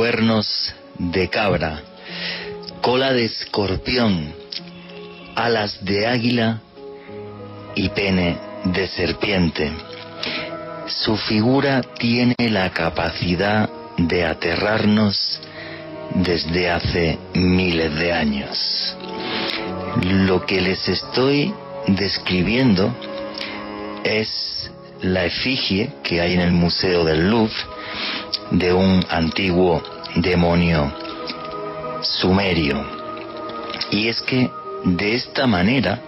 cuernos de cabra, cola de escorpión, alas de águila y pene de serpiente. Su figura tiene la capacidad de aterrarnos desde hace miles de años. Lo que les estoy describiendo es la efigie que hay en el Museo del Louvre de un antiguo demonio sumerio. Y es que de esta manera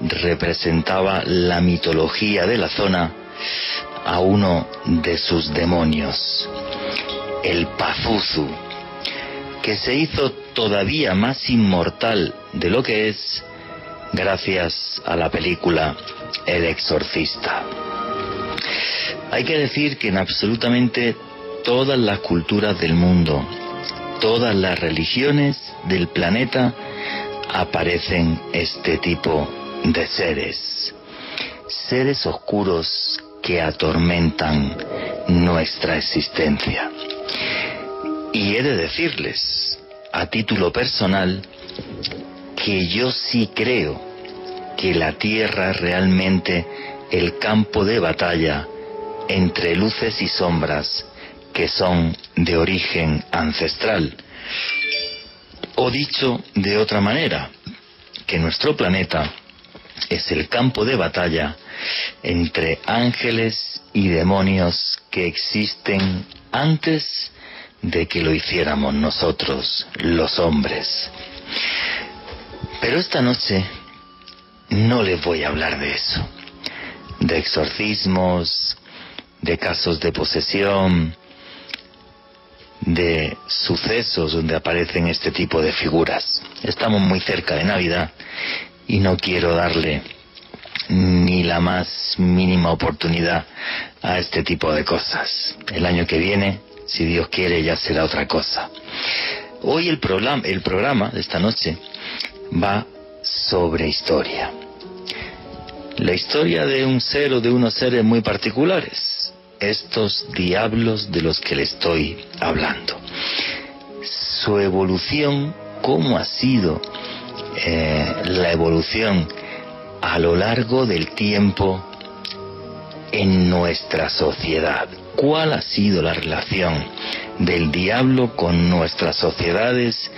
representaba la mitología de la zona a uno de sus demonios, el Pazuzu, que se hizo todavía más inmortal de lo que es gracias a la película El Exorcista. Hay que decir que en absolutamente todas las culturas del mundo, todas las religiones del planeta, aparecen este tipo de seres. Seres oscuros que atormentan nuestra existencia. Y he de decirles, a título personal, que yo sí creo que la Tierra realmente el campo de batalla entre luces y sombras que son de origen ancestral. O dicho de otra manera, que nuestro planeta es el campo de batalla entre ángeles y demonios que existen antes de que lo hiciéramos nosotros, los hombres. Pero esta noche no les voy a hablar de eso, de exorcismos, de casos de posesión, de sucesos donde aparecen este tipo de figuras. Estamos muy cerca de Navidad y no quiero darle ni la más mínima oportunidad a este tipo de cosas. El año que viene, si Dios quiere, ya será otra cosa. Hoy el programa, el programa de esta noche va sobre historia. La historia de un ser o de unos seres muy particulares estos diablos de los que le estoy hablando. Su evolución, cómo ha sido eh, la evolución a lo largo del tiempo en nuestra sociedad. ¿Cuál ha sido la relación del diablo con nuestras sociedades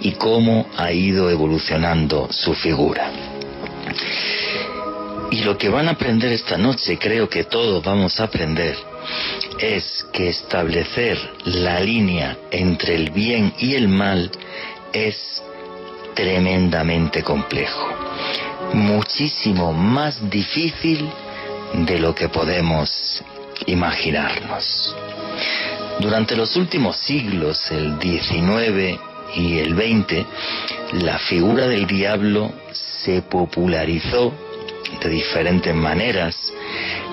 y cómo ha ido evolucionando su figura? Y lo que van a aprender esta noche, creo que todos vamos a aprender, es que establecer la línea entre el bien y el mal es tremendamente complejo, muchísimo más difícil de lo que podemos imaginarnos. Durante los últimos siglos, el 19 y el 20, la figura del diablo se popularizó de diferentes maneras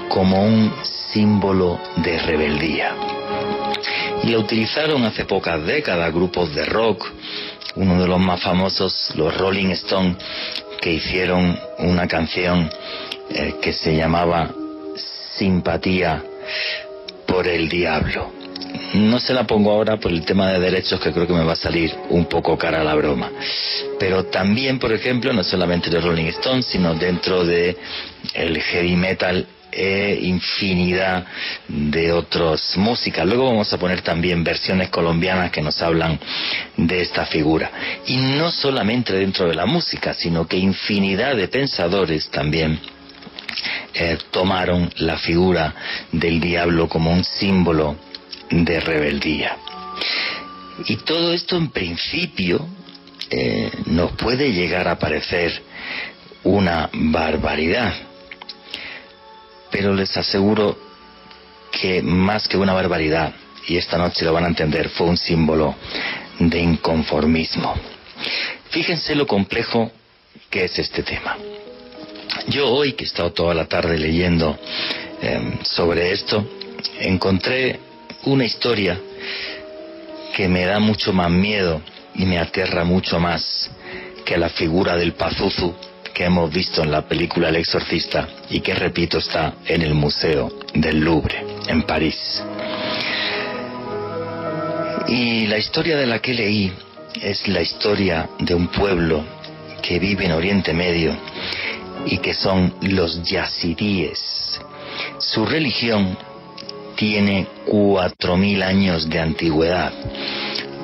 como un símbolo de rebeldía. Y la utilizaron hace pocas décadas grupos de rock, uno de los más famosos, los Rolling Stones, que hicieron una canción eh, que se llamaba Simpatía por el Diablo. No se la pongo ahora por el tema de derechos que creo que me va a salir un poco cara la broma. Pero también, por ejemplo, no solamente de Rolling Stones, sino dentro de heavy metal e infinidad de otras músicas. Luego vamos a poner también versiones colombianas que nos hablan de esta figura. Y no solamente dentro de la música, sino que infinidad de pensadores también eh, tomaron la figura del diablo como un símbolo de rebeldía. Y todo esto en principio eh, nos puede llegar a parecer una barbaridad pero les aseguro que más que una barbaridad, y esta noche lo van a entender, fue un símbolo de inconformismo. Fíjense lo complejo que es este tema. Yo hoy, que he estado toda la tarde leyendo em, sobre esto, encontré una historia que me da mucho más miedo y me aterra mucho más que la figura del Pazuzu que hemos visto en la película El Exorcista y que, repito, está en el Museo del Louvre, en París. Y la historia de la que leí es la historia de un pueblo que vive en Oriente Medio y que son los yazidíes. Su religión tiene cuatro mil años de antigüedad.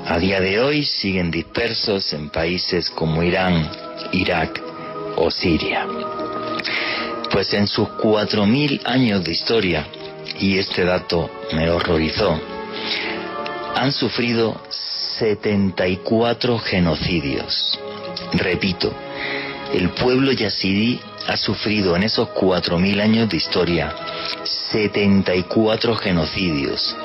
A día de hoy siguen dispersos en países como Irán, Irak o Siria. Pues en sus cuatro mil años de historia, y este dato me horrorizó, han sufrido 74 genocidios. Repito, el pueblo yazidí ha sufrido en esos 4.000 años de historia 74 genocidios,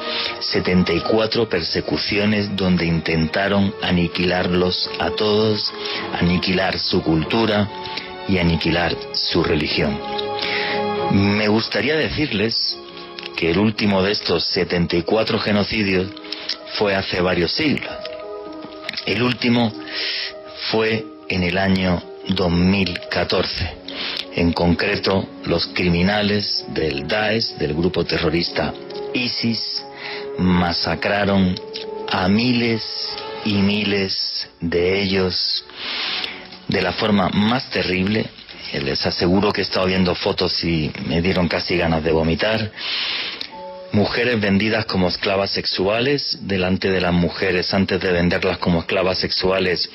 74 persecuciones donde intentaron aniquilarlos a todos, aniquilar su cultura y aniquilar su religión. Me gustaría decirles que el último de estos 74 genocidios fue hace varios siglos. El último fue en el año 2014. En concreto, los criminales del Daesh, del grupo terrorista ISIS, masacraron a miles y miles de ellos de la forma más terrible. Les aseguro que he estado viendo fotos y me dieron casi ganas de vomitar mujeres vendidas como esclavas sexuales, delante de las mujeres, antes de venderlas como esclavas sexuales,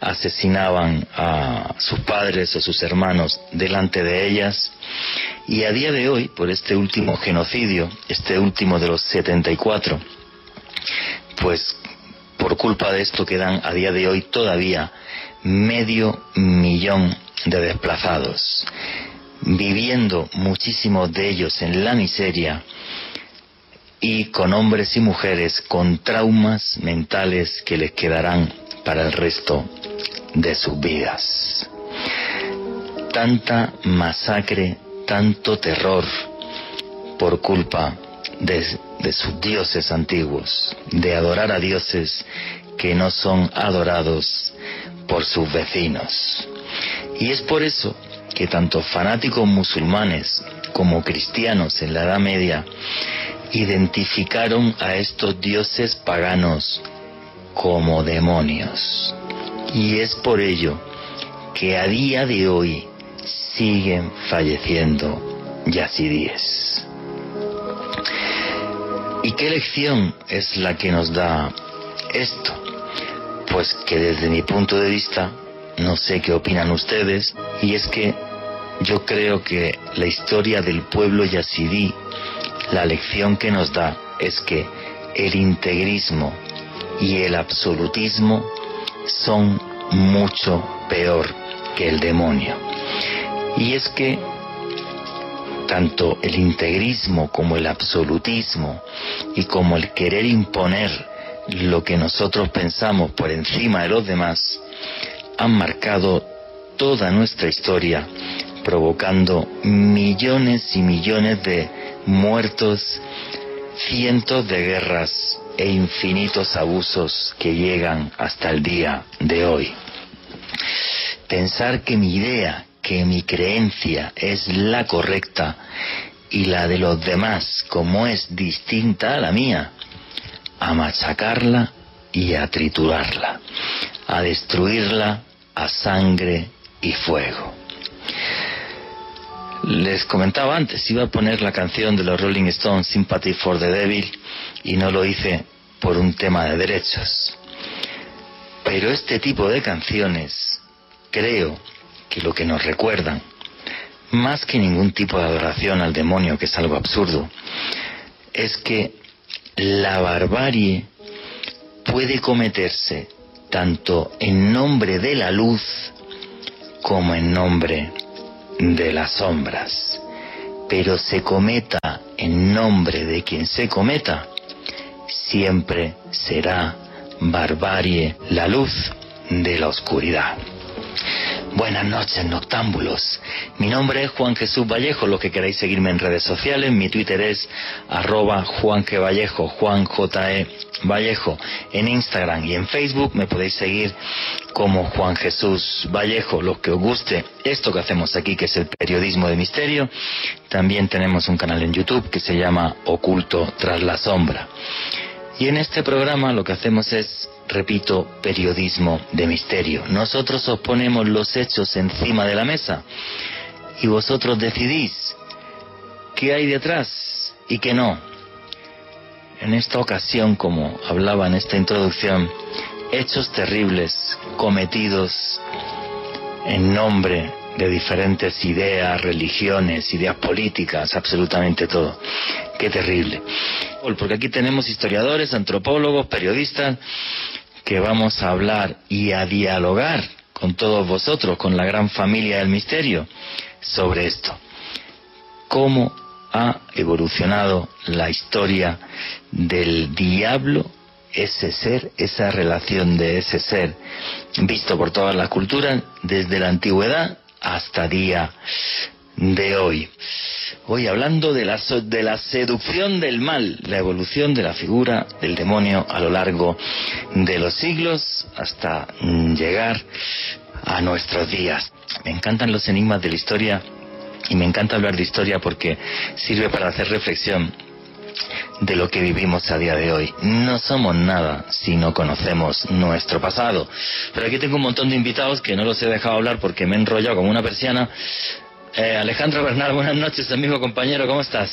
asesinaban a sus padres o sus hermanos delante de ellas. Y a día de hoy, por este último genocidio, este último de los 74, pues por culpa de esto quedan a día de hoy todavía medio millón de desplazados, viviendo muchísimos de ellos en la miseria, y con hombres y mujeres con traumas mentales que les quedarán para el resto de sus vidas. Tanta masacre, tanto terror por culpa de, de, sus dioses antiguos, de adorar a dioses que no son adorados por sus vecinos. Y es por eso que tanto fanáticos musulmanes como cristianos en la Edad Media identificaron a estos dioses paganos como demonios. Y es por ello que a día de hoy siguen falleciendo yazidíes. ¿Y qué lección es la que nos da esto? Pues que desde mi punto de vista, no sé qué opinan ustedes, y es que yo creo que la historia del pueblo yazidí la lección que nos da es que el integrismo y el absolutismo son mucho peor que el demonio. Y es que tanto el integrismo como el absolutismo y como el querer imponer lo que nosotros pensamos por encima de los demás han marcado toda nuestra historia provocando millones y millones de muertos, cientos de guerras e infinitos abusos que llegan hasta el día de hoy. Pensar que mi idea, que mi creencia es la correcta y la de los demás como es distinta a la mía, a machacarla y a triturarla, a destruirla a sangre y fuego. Les comentaba antes, iba a poner la canción de los Rolling Stones, Sympathy for the Devil, y no lo hice por un tema de derechos. Pero este tipo de canciones, creo que lo que nos recuerdan, más que ningún tipo de adoración al demonio, que es algo absurdo, es que la barbarie puede cometerse tanto en nombre de la luz como en nombre de las sombras, pero se cometa en nombre de quien se cometa, siempre será barbarie la luz de la oscuridad. Buenas noches, noctámbulos. Mi nombre es Juan Jesús Vallejo. Los que queráis seguirme en redes sociales, mi Twitter es arroba Vallejo, Juan J. E. Vallejo. En Instagram y en Facebook me podéis seguir como Juan Jesús Vallejo. Los que os guste esto que hacemos aquí, que es el periodismo de misterio. También tenemos un canal en YouTube que se llama Oculto tras la sombra. Y en este programa lo que hacemos es, repito, periodismo de misterio. Nosotros os ponemos los hechos encima de la mesa y vosotros decidís qué hay detrás y qué no. En esta ocasión, como hablaba en esta introducción, hechos terribles cometidos en nombre de diferentes ideas, religiones, ideas políticas, absolutamente todo. Qué terrible. Porque aquí tenemos historiadores, antropólogos, periodistas, que vamos a hablar y a dialogar con todos vosotros, con la gran familia del misterio, sobre esto. ¿Cómo ha evolucionado la historia del diablo ese ser, esa relación de ese ser, visto por todas las culturas, desde la antigüedad hasta día de hoy. Hoy hablando de la, de la seducción del mal, la evolución de la figura del demonio a lo largo de los siglos hasta llegar a nuestros días. Me encantan los enigmas de la historia y me encanta hablar de historia porque sirve para hacer reflexión de lo que vivimos a día de hoy. No somos nada si no conocemos nuestro pasado. Pero aquí tengo un montón de invitados que no los he dejado hablar porque me he enrollado como una persiana. Eh, Alejandro Bernal, buenas noches, amigo compañero, ¿cómo estás?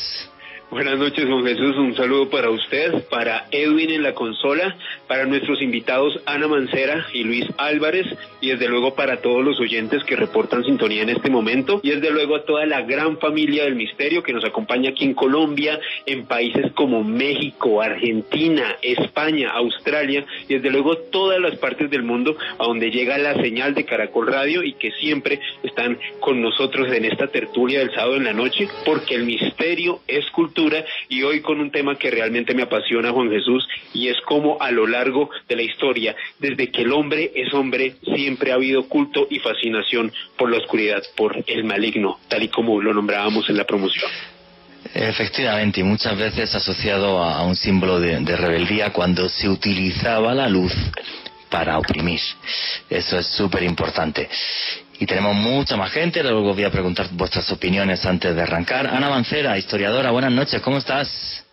Buenas noches, Juan Jesús. Un saludo para usted, para Edwin en la consola, para nuestros invitados Ana Mancera y Luis Álvarez, y desde luego para todos los oyentes que reportan sintonía en este momento, y desde luego a toda la gran familia del misterio que nos acompaña aquí en Colombia, en países como México, Argentina, España, Australia, y desde luego todas las partes del mundo a donde llega la señal de Caracol Radio y que siempre están con nosotros en esta tertulia del sábado en la noche, porque el misterio es cultura y hoy con un tema que realmente me apasiona, Juan Jesús, y es como a lo largo de la historia, desde que el hombre es hombre, siempre ha habido culto y fascinación por la oscuridad, por el maligno, tal y como lo nombrábamos en la promoción. Efectivamente, y muchas veces asociado a un símbolo de, de rebeldía cuando se utilizaba la luz para oprimir. Eso es súper importante y tenemos mucha más gente. Luego voy a preguntar vuestras opiniones antes de arrancar. Ana Mancera, historiadora, buenas noches, ¿cómo estás?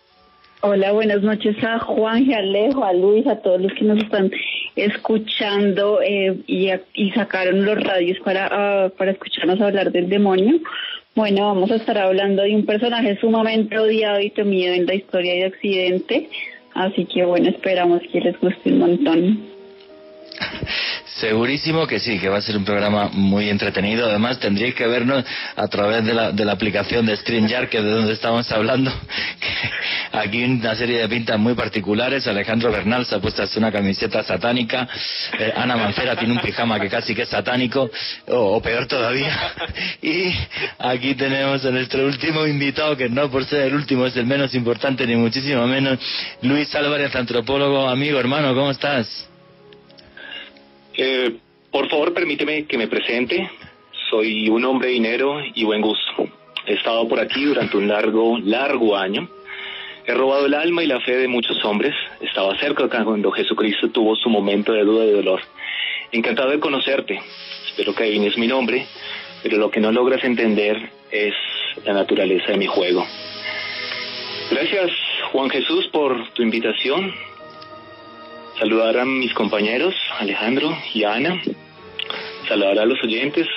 Hola, buenas noches a Juan, a Alejo, a Luis, a todos los que nos están escuchando eh, y, y, sacaron los radios para, ah, para escucharnos hablar del demonio. Bueno, vamos a estar hablando de un personaje sumamente odiado y temido en la historia de Occidente. Así que bueno, esperamos que les guste un montón. Segurísimo que sí, que va a ser un programa muy entretenido. Además, tendríais que vernos a través de la, de la aplicación de StreamYard, que es de donde estamos hablando. Aquí una serie de pintas muy particulares. Alejandro Bernal se ha puesto una camiseta satánica. Eh, Ana Mancera tiene un pijama que casi que es satánico, o, peor todavía. Y aquí tenemos a nuestro último invitado, que no por ser el último es el menos importante, ni muchísimo menos, Luis Álvarez, antropólogo, amigo, hermano, ¿cómo estás? Eh, por favor, permíteme que me presente. Soy un hombre de dinero y buen gusto. He estado por aquí durante un largo, largo año. He robado el alma y la fe de muchos hombres. Estaba cerca cuando Jesucristo tuvo su momento de duda y dolor. Encantado de conocerte. Espero que es mi nombre, pero lo que no logras entender es la naturaleza de mi juego. Gracias, Juan Jesús, por tu invitación saludar a mis compañeros Alejandro y Ana, saludar a los oyentes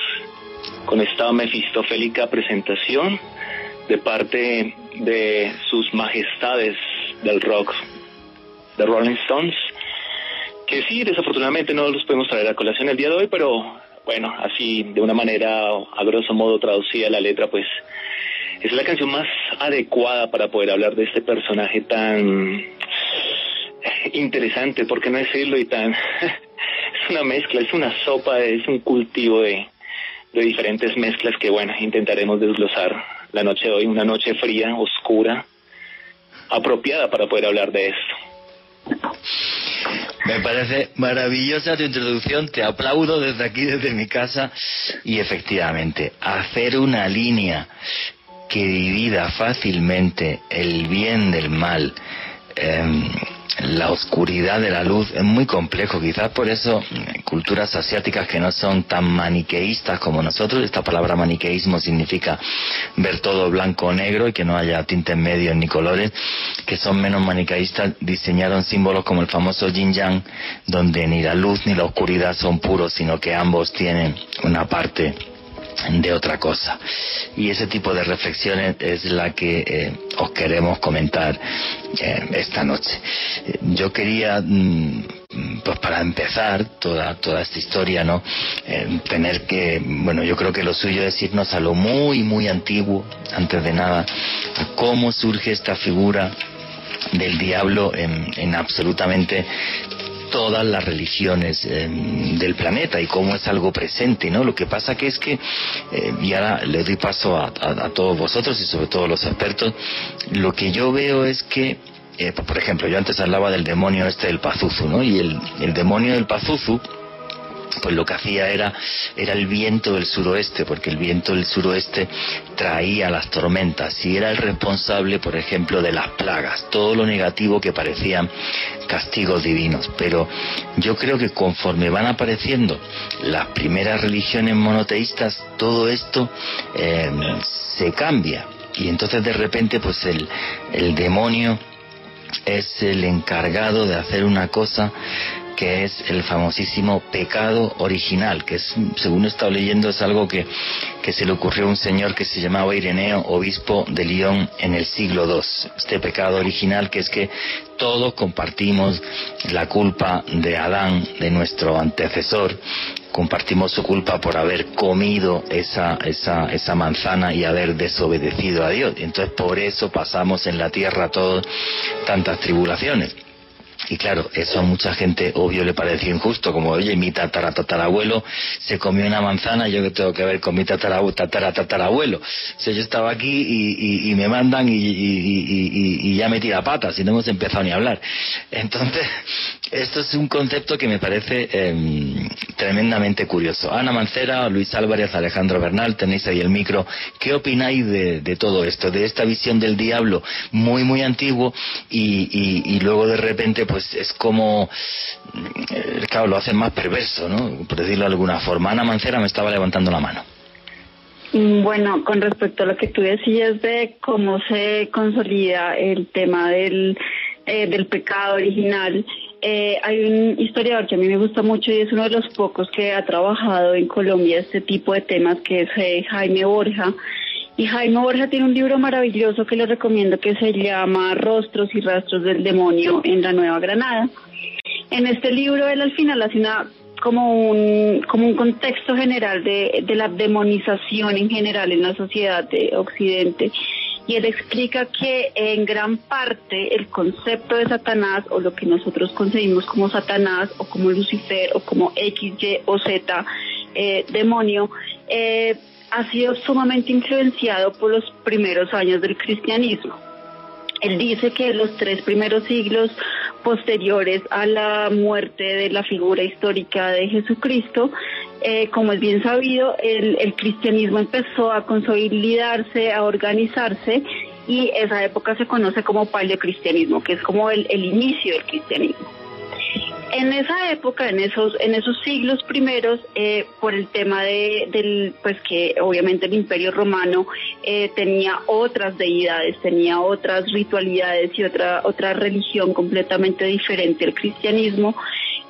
con esta mefistofélica presentación de parte de sus majestades del rock, de Rolling Stones, que sí, desafortunadamente no los podemos traer a colación el día de hoy, pero bueno, así de una manera a grosso modo traducida la letra, pues es la canción más adecuada para poder hablar de este personaje tan interesante, porque no decirlo? Y tan... es una mezcla, es una sopa, es un cultivo de, de diferentes mezclas que, bueno, intentaremos desglosar la noche de hoy, una noche fría, oscura, apropiada para poder hablar de esto. Me parece maravillosa tu introducción, te aplaudo desde aquí, desde mi casa, y efectivamente, hacer una línea que divida fácilmente el bien del mal, eh, la oscuridad de la luz es muy complejo. Quizás por eso mm, culturas asiáticas que no son tan maniqueístas como nosotros, esta palabra maniqueísmo significa ver todo blanco o negro y que no haya tintes medios ni colores, que son menos maniqueístas, diseñaron símbolos como el famoso yin yang, donde ni la luz ni la oscuridad son puros, sino que ambos tienen una parte de otra cosa. Y ese tipo de reflexiones es la que eh, os queremos comentar eh, esta noche. Yo quería, mm, pues para empezar toda, toda esta historia, ¿no? Eh, tener que, bueno, yo creo que lo suyo es irnos a lo muy, muy antiguo, antes de nada, a cómo surge esta figura del diablo en, en absolutamente todas las religiones eh, del planeta y cómo es algo presente, ¿no? Lo que pasa que es que, eh, y ahora le doy paso a, todos vosotros y sobre todo los expertos, lo que yo veo es que, eh, por ejemplo, yo antes hablaba del demonio este del Pazuzu, ¿no? Y el, el demonio del Pazuzu, pues lo que hacía era, era el viento del suroeste, porque el viento del suroeste traía las tormentas y era el responsable, por ejemplo, de las plagas, todo lo negativo que parecían castigos divinos. Pero yo creo que conforme van apareciendo las primeras religiones monoteístas, todo esto eh, se cambia. Y entonces de repente, pues el, el demonio es el encargado de hacer una cosa que es el famosísimo pecado original, que es, según he estado leyendo, es algo que, que se le ocurrió a un señor que se llamaba Ireneo, obispo de Lyon en el siglo II. Este pecado original que es que todos compartimos la culpa de Adán, de nuestro antecesor, compartimos su culpa por haber comido esa, esa, esa manzana y haber desobedecido a Dios. Entonces por eso pasamos en la tierra todas tantas tribulaciones. Y claro, eso a mucha gente obvio le pareció injusto, como, oye, mi tataratatarabuelo se comió una manzana, yo que tengo que ver con mi tataratatarabuelo. O sea, yo estaba aquí y, y, me mandan y, y, ya me tira patas y no hemos empezado ni a hablar. Entonces, esto es un concepto que me parece em, tremendamente curioso. Ana Mancera, Luis Álvarez, Alejandro Bernal, tenéis ahí el micro. ¿Qué opináis de, de todo esto, de esta visión del diablo muy, muy antiguo y luego de repente pues es como, eh, claro, lo hacen más perverso, ¿no? Por decirlo de alguna forma. Ana Mancera me estaba levantando la mano. Mm, bueno, con respecto a lo que tú decías de cómo se consolida el tema del, eh, del pecado original, eh, hay un historiador que a mí me gusta mucho y es uno de los pocos que ha trabajado en Colombia este tipo de temas, que es Jaime Borja. Y Jaime Borja tiene un libro maravilloso que le recomiendo que se llama Rostros y Rastros del Demonio en la Nueva Granada. En este libro él al final hace una como un, como un contexto general de, de la demonización en general en la sociedad de Occidente y él explica que en gran parte el concepto de Satanás o lo que nosotros concebimos como Satanás o como Lucifer o como X, Y o Z eh, demonio eh, ha sido sumamente influenciado por los primeros años del cristianismo. Él dice que los tres primeros siglos posteriores a la muerte de la figura histórica de Jesucristo, eh, como es bien sabido, el, cristianismo empezó a consolidarse, a organizarse y esa época se conoce como paleocristianismo, que es como el inicio del cristianismo. En esa época, en esos, en esos siglos primeros, eh, por el tema de, del, pues que obviamente el Imperio Romano eh, tenía otras deidades, tenía otras ritualidades y otra otra religión completamente diferente al cristianismo.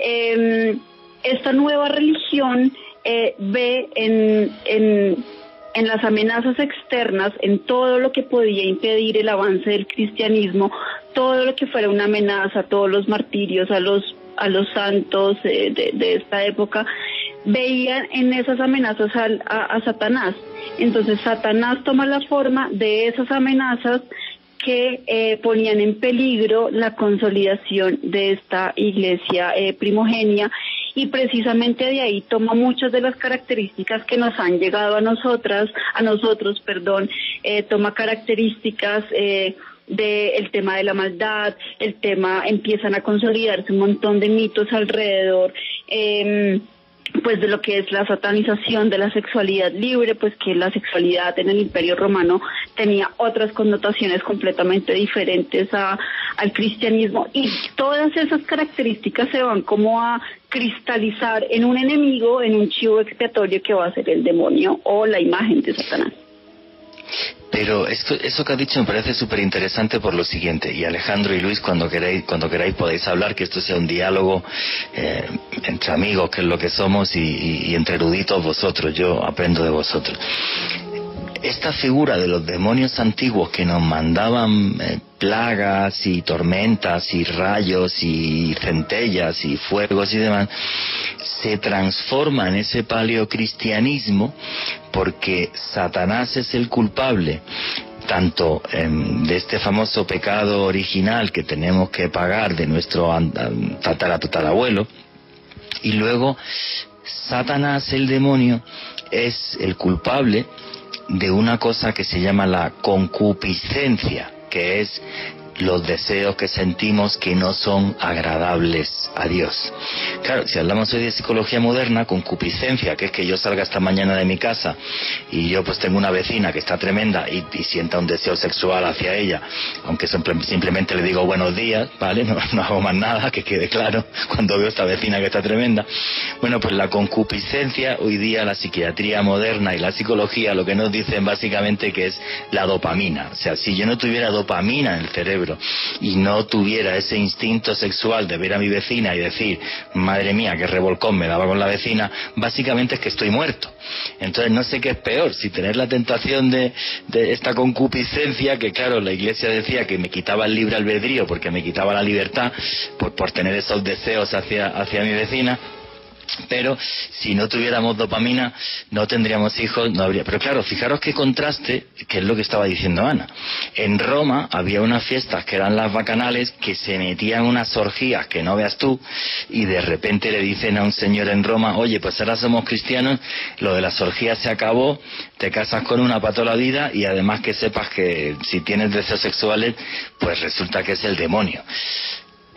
Em, esta nueva religión eh, ve en, en las amenazas externas, en todo lo que podía impedir el avance del cristianismo, todo lo que fuera una amenaza, todos los martirios a los a los santos de, esta época, veían en esas amenazas a, Satanás. Entonces Satanás toma la forma de esas amenazas que eh, ponían en peligro la consolidación de esta iglesia eh, primogenia y precisamente de ahí toma muchas de las características que nos han llegado a nosotras, a nosotros, perdón, eh, toma características del tema de la maldad, el tema empiezan a consolidarse un montón de mitos alrededor. Em, pues de lo que es la satanización de la sexualidad libre, pues que la sexualidad en el Imperio Romano tenía otras connotaciones completamente diferentes a, al cristianismo y todas esas características se van como a cristalizar en un enemigo, en un chivo expiatorio que va a ser el demonio o la imagen de Satanás. Pero esto, eso que ha dicho me parece súper interesante por lo siguiente, y Alejandro y Luis, cuando queráis, cuando queráis podéis hablar, que esto sea un diálogo eh, entre amigos, que es lo que somos, y, entre eruditos vosotros, yo aprendo de vosotros. Esta figura de los demonios antiguos que nos mandaban eh, plagas y tormentas y rayos y centellas y fuegos y demás, se transforma en ese paleocristianismo porque Satanás es el culpable tanto em, de este famoso pecado original que tenemos que pagar de nuestro tataratatarabuelo y luego Satanás el demonio es el culpable de una cosa que se llama la concupiscencia que es los deseos que sentimos que no son agradables a Dios. Claro, si hablamos hoy de psicología moderna, concupiscencia, que es que yo salga esta mañana de mi casa y yo pues tengo una vecina que está tremenda y, sienta un deseo sexual hacia ella, aunque simplemente le digo buenos días, ¿vale? No, no hago más nada, que quede claro, cuando veo esta vecina que está tremenda. Bueno, pues la concupiscencia, hoy día la psiquiatría moderna y la psicología lo que nos dicen básicamente que es la dopamina. O sea, si yo no tuviera dopamina en el cerebro, y no tuviera ese instinto sexual de ver a mi vecina y decir, madre mía, qué revolcón me daba con la vecina, básicamente es que estoy muerto. Entonces no sé qué es peor, si tener la tentación de, de esta concupiscencia, que claro, la iglesia decía que me quitaba el libre albedrío porque me quitaba la libertad por, por tener esos deseos hacia, hacia mi vecina, pero si no tuviéramos dopamina no tendríamos hijos, no habría. Pero claro, fijaros qué contraste, que es lo que estaba diciendo Ana. En Roma había unas fiestas que eran las bacanales que se metían unas orgías que no veas tú y de repente le dicen a un señor en Roma, oye, pues ahora somos cristianos, lo de las orgías se acabó, te casas con una para la vida y además que sepas que si tienes deseos sexuales, pues resulta que es el demonio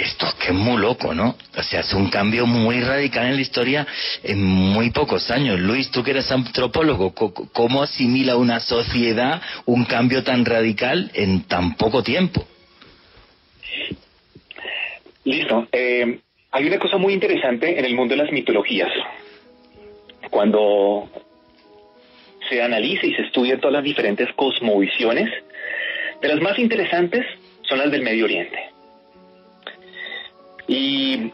esto es que es muy loco, ¿no? O sea, es un cambio muy radical en la historia en muy pocos años. Luis, tú que eres antropólogo, ¿cómo asimila una sociedad un cambio tan radical en tan poco tiempo? Listo. Eh, hay una cosa muy interesante en el mundo de las mitologías. Cuando se analiza y se estudia todas las diferentes cosmovisiones, de las más interesantes son las del Medio Oriente. Y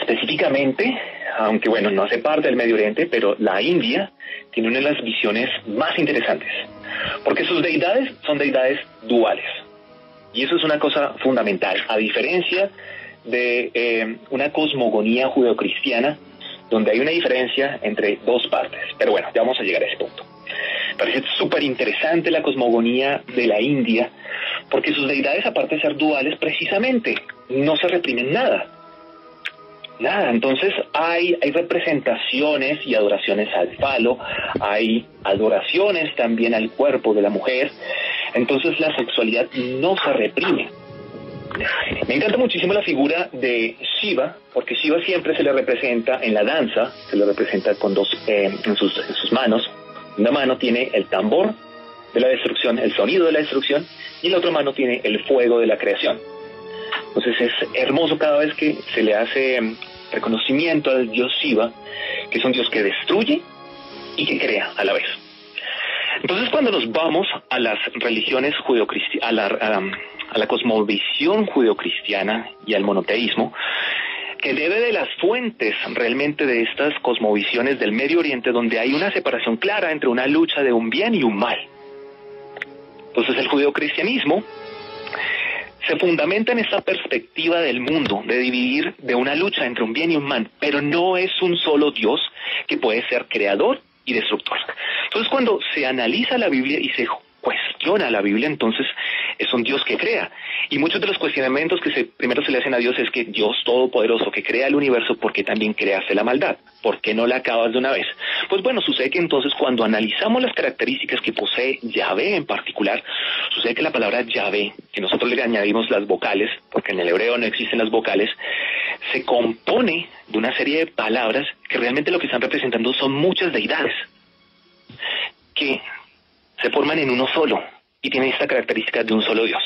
específicamente, aunque bueno, no hace parte del Medio Oriente, pero la India tiene una de las visiones más interesantes, porque sus deidades son deidades duales. Y eso es una cosa fundamental, a diferencia de eh, una cosmogonía judeocristiana, donde hay una diferencia entre dos partes. Pero bueno, ya vamos a llegar a ese punto. Parece súper interesante la cosmogonía de la India, porque sus deidades, aparte de ser duales, precisamente no se reprimen nada. Nada, entonces hay, hay representaciones y adoraciones al falo, hay adoraciones también al cuerpo de la mujer, entonces la sexualidad no se reprime. Me encanta muchísimo la figura de Shiva, porque Shiva siempre se le representa en la danza, se le representa con dos eh, en, sus, en sus manos. Una mano tiene el tambor de la destrucción, el sonido de la destrucción, y la otra mano tiene el fuego de la creación. Entonces es hermoso cada vez que se le hace em, reconocimiento al dios Shiva, que es un dios que destruye y que crea a la vez. Entonces cuando nos vamos a las religiones judeocristianas, a la, a la cosmovisión judeocristiana y al monoteísmo, que debe de las fuentes realmente de estas cosmovisiones del Medio Oriente, donde hay una separación clara entre una lucha de un bien y un mal. Entonces el judeocristianismo se fundamenta en esa perspectiva del mundo, de dividir de una lucha entre un bien y un mal, pero no es un solo Dios que puede ser creador y destructor. Entonces cuando se analiza la Biblia y se cuestiona la Biblia, entonces es un Dios que crea. Y muchos de los cuestionamientos que se, primero se le hacen a Dios es que Dios Todopoderoso que crea el universo, ¿por qué también creaste la maldad? ¿Por qué no la acabas de una vez? Pues bueno, sucede que entonces cuando analizamos las características que posee Yahvé en particular, sucede que la palabra Yahvé, que nosotros le añadimos las vocales, porque en el hebreo no existen las vocales, se compone de una serie de palabras que realmente lo que están representando son muchas deidades que se forman en uno solo y tienen esta característica de un solo Dios.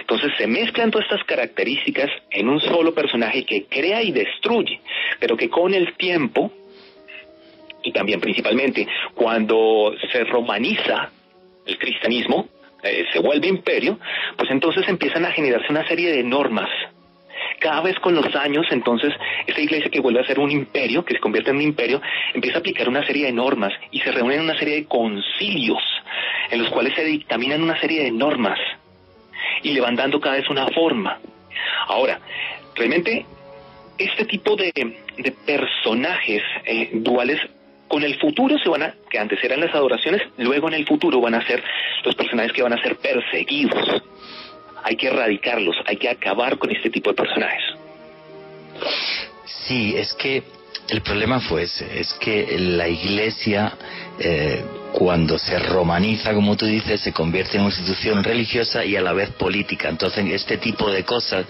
Entonces se mezclan todas estas características en un solo personaje que crea y destruye, pero que con el tiempo, y también principalmente cuando se romaniza el cristianismo, eh, se vuelve imperio, pues entonces empiezan a generarse una serie de normas. Cada vez con los años, entonces, esta iglesia que vuelve a ser un imperio, que se convierte en un imperio, empieza a aplicar una serie de normas y se reúnen una serie de concilios en los cuales se dictaminan una serie de normas y le van dando cada vez una forma. Ahora, realmente este tipo de, personajes eh, duales con el futuro se van a, que antes eran las adoraciones, luego en el futuro van a ser los personajes que van a ser perseguidos. Hay que erradicarlos, hay que acabar con este tipo de personajes. Sí, es que el problema fue ese, es que la iglesia eh, cuando se romaniza, como tú dices, se convierte en una institución religiosa y a la vez política. Entonces, este tipo de cosas,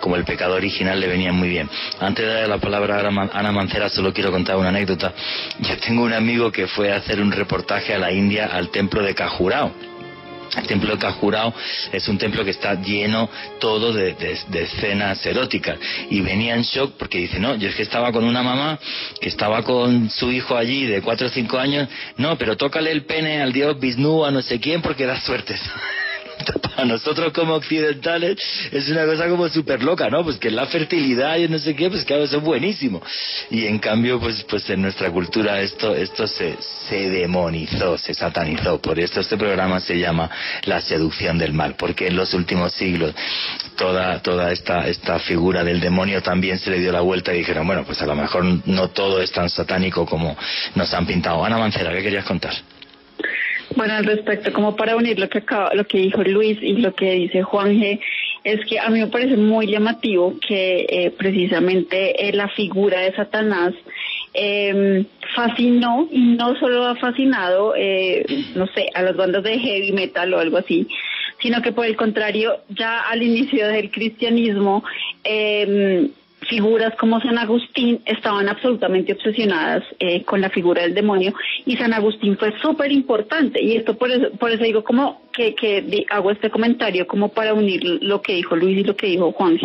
como el pecado original, le venían muy bien. Antes de dar la palabra a Ana Mancera, solo quiero contar una anécdota. Yo tengo un amigo que fue a hacer un reportaje a la India al templo de Cajurao el templo de Cajurao es un templo que está lleno todo de, escenas eróticas. Y venía en shock porque dice, no, yo es que estaba con una mamá que estaba con su hijo allí de 4 o 5 años, no, pero tócale el pene al dios Vishnu a no sé quién porque da suerte. para nosotros como occidentales es una cosa como súper loca, ¿no? Pues que la fertilidad y no sé qué, pues claro, eso es buenísimo. Y en cambio, pues, pues en nuestra cultura esto, esto se, se demonizó, se satanizó. Por esto este programa se llama La seducción del mal, porque en los últimos siglos toda, toda esta, esta figura del demonio también se le dio la vuelta y dijeron, bueno, pues a lo mejor no todo es tan satánico como nos han pintado. Ana Mancera, ¿qué querías contar? Bueno, al respecto, como para unir lo que acaba, lo que dijo Luis y lo que dice Juan G, es que a mí me parece muy llamativo que eh, precisamente eh, la figura de Satanás eh, fascinó y no solo ha fascinado, eh, no sé, a las bandas de heavy metal o algo así, sino que por el contrario, ya al inicio del cristianismo, eh, figuras como San Agustín estaban absolutamente obsesionadas eh, con la figura del demonio y San Agustín fue súper importante y esto por eso, por eso digo como que, que hago este comentario como para unir lo que dijo Luis y lo que dijo Juan.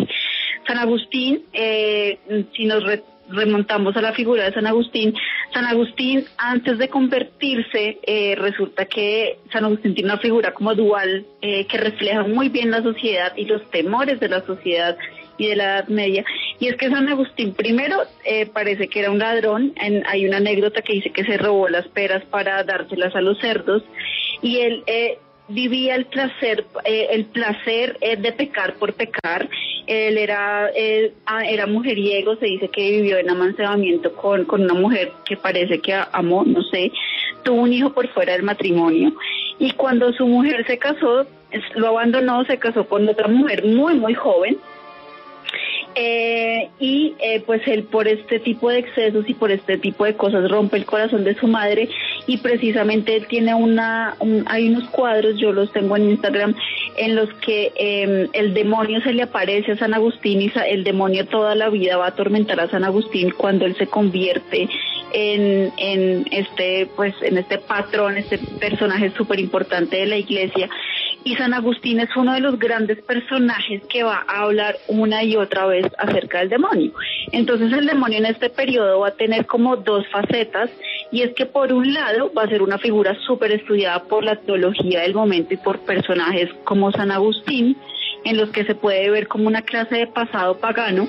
San Agustín, eh, si nos remontamos a la figura de San Agustín, San Agustín antes de convertirse eh, resulta que San Agustín tiene una figura como dual que refleja muy bien la sociedad y los temores de la sociedad y de la Edad Media. Y es que San Agustín primero eh, parece que era un ladrón, hay una anécdota que dice que se robó las peras para dárselas a los cerdos. Y él eh, vivía el placer, eh, el placer de pecar por pecar. Él era, ah, era mujeriego, se dice que vivió en amancebamiento con, con una mujer que parece que amó, no sé, tuvo un hijo por fuera del matrimonio. Y cuando su mujer se casó, lo abandonó, se casó con otra mujer muy, muy joven eh, y eh, pues él por este tipo de excesos y por este tipo de cosas rompe el corazón de su madre y precisamente él tiene una, hay unos cuadros, yo los tengo en Instagram, en los que em, el demonio se le aparece a San Agustín y el demonio toda la vida va a atormentar a San Agustín cuando él se convierte en, en este pues en este patrón, este personaje súper importante de la iglesia y San Agustín es uno de los grandes personajes que va a hablar una y otra vez acerca del demonio. Entonces el demonio en este periodo va a tener como dos facetas y es que por un lado va a ser una figura súper estudiada por la teología del momento y por personajes como San Agustín, en los que se puede ver como una clase de pasado pagano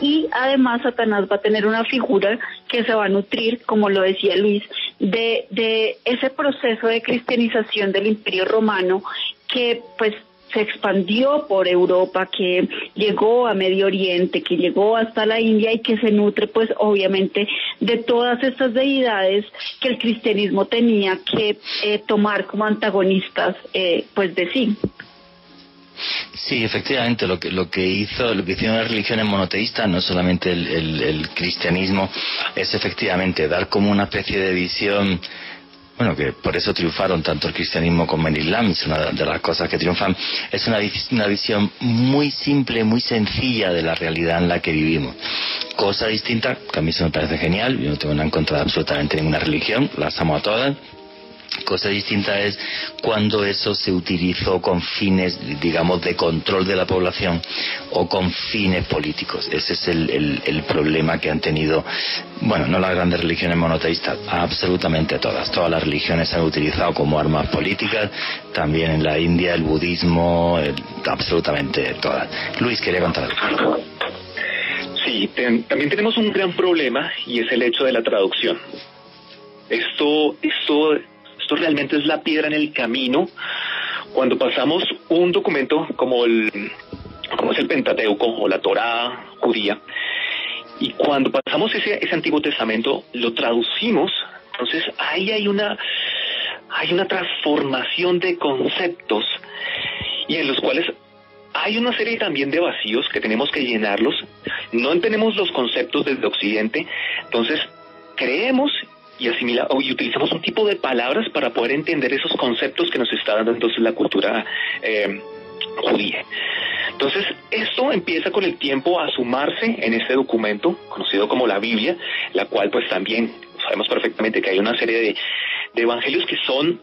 y además Satanás va a tener una figura que se va a nutrir, como lo decía Luis, de, de ese proceso de cristianización del imperio romano que pues se expandió por Europa, que llegó a Medio Oriente, que llegó hasta la India y que se nutre pues obviamente de todas estas deidades que el cristianismo tenía que eh, tomar como antagonistas eh, pues de sí. Sí, efectivamente, lo que, lo que hizo, lo que hicieron las religiones monoteístas, no solamente el cristianismo, es efectivamente dar como una especie de visión bueno, que por eso triunfaron tanto el cristianismo como el islam, es una de las cosas que triunfan, es una, una visión muy simple, muy sencilla de la realidad en la que vivimos. Cosa distinta, que a mí eso me parece genial, yo no tengo nada en contra absolutamente ninguna religión, las amo a todas, Cosa distinta es cuando eso se utilizó con fines, digamos, de control de la población o con fines políticos. Ese es el, el, problema que han tenido, bueno, no las grandes religiones monoteístas, absolutamente todas. Todas las religiones se han utilizado como armas políticas, también en la India el budismo, absolutamente todas. Luis, quería contar algo. Sí, también tenemos un gran problema y es el hecho de la traducción. Esto, esto esto realmente es la piedra en el camino. Cuando pasamos un documento como el como es el Pentateuco o la Torá judía, y cuando pasamos ese, ese Antiguo Testamento, lo traducimos, entonces ahí hay una, hay una transformación de conceptos y en los cuales hay una serie también de vacíos que tenemos que llenarlos. No entendemos los conceptos desde Occidente, entonces creemos y asimila y utilizamos un tipo de palabras para poder entender esos conceptos que nos está dando entonces la cultura eh, judía. Entonces, esto empieza con el tiempo a sumarse en este documento, conocido como la Biblia, la cual pues también sabemos perfectamente que hay una serie de, de evangelios que son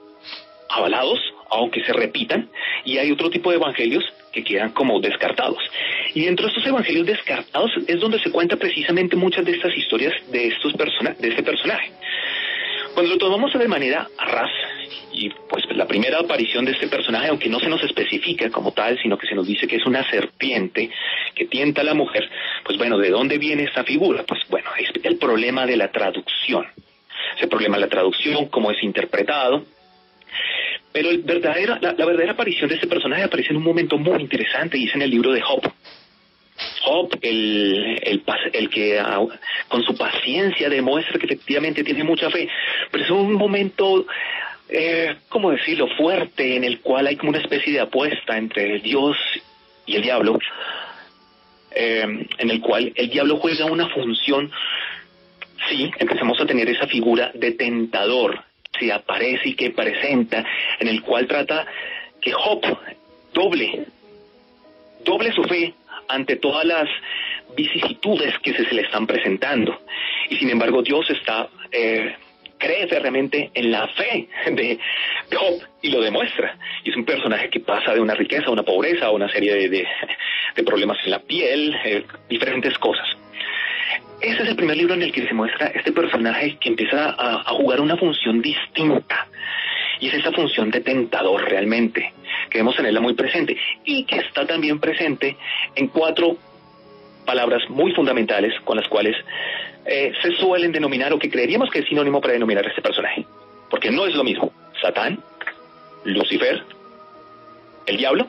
avalados, aunque se repitan, y hay otro tipo de evangelios que quedan como descartados. Y dentro de estos evangelios descartados es donde se cuenta precisamente muchas de estas historias de estos persona de este personaje. Cuando lo tomamos de manera ras, y pues la primera aparición de este personaje, aunque no se nos especifica como tal, sino que se nos dice que es una serpiente que tienta a la mujer, pues bueno, ¿de dónde viene esta figura? Pues bueno, es el problema de la traducción. Ese problema de la traducción, cómo es interpretado, pero el verdadera, la, verdadera aparición de este personaje aparece en un momento muy interesante y es en el libro de Job. Job, el, el, el que ah, con su paciencia demuestra que efectivamente tiene mucha fe, pero es un momento, eh, ¿cómo decirlo?, fuerte en el cual hay como una especie de apuesta entre Dios y el diablo, eh, en el cual el diablo juega una función, sí, empezamos a tener esa figura de tentador, aparece y que presenta, en el cual trata que Job doble, doble su fe ante todas las vicisitudes que se, le están presentando. Y sin embargo Dios está, eh, cree realmente en la fe de, Job y lo demuestra. Y es un personaje que pasa de una riqueza a una pobreza, a una serie de, problemas en la piel, eh, diferentes cosas. Ese es el primer libro en el que se muestra este personaje que empieza a, jugar una función distinta. Y es esa función de tentador realmente, que vemos en él muy presente y que está también presente en cuatro palabras muy fundamentales con las cuales eh, se suelen denominar o que creeríamos que es sinónimo para denominar a este personaje. Porque no es lo mismo. Satán, Lucifer, el diablo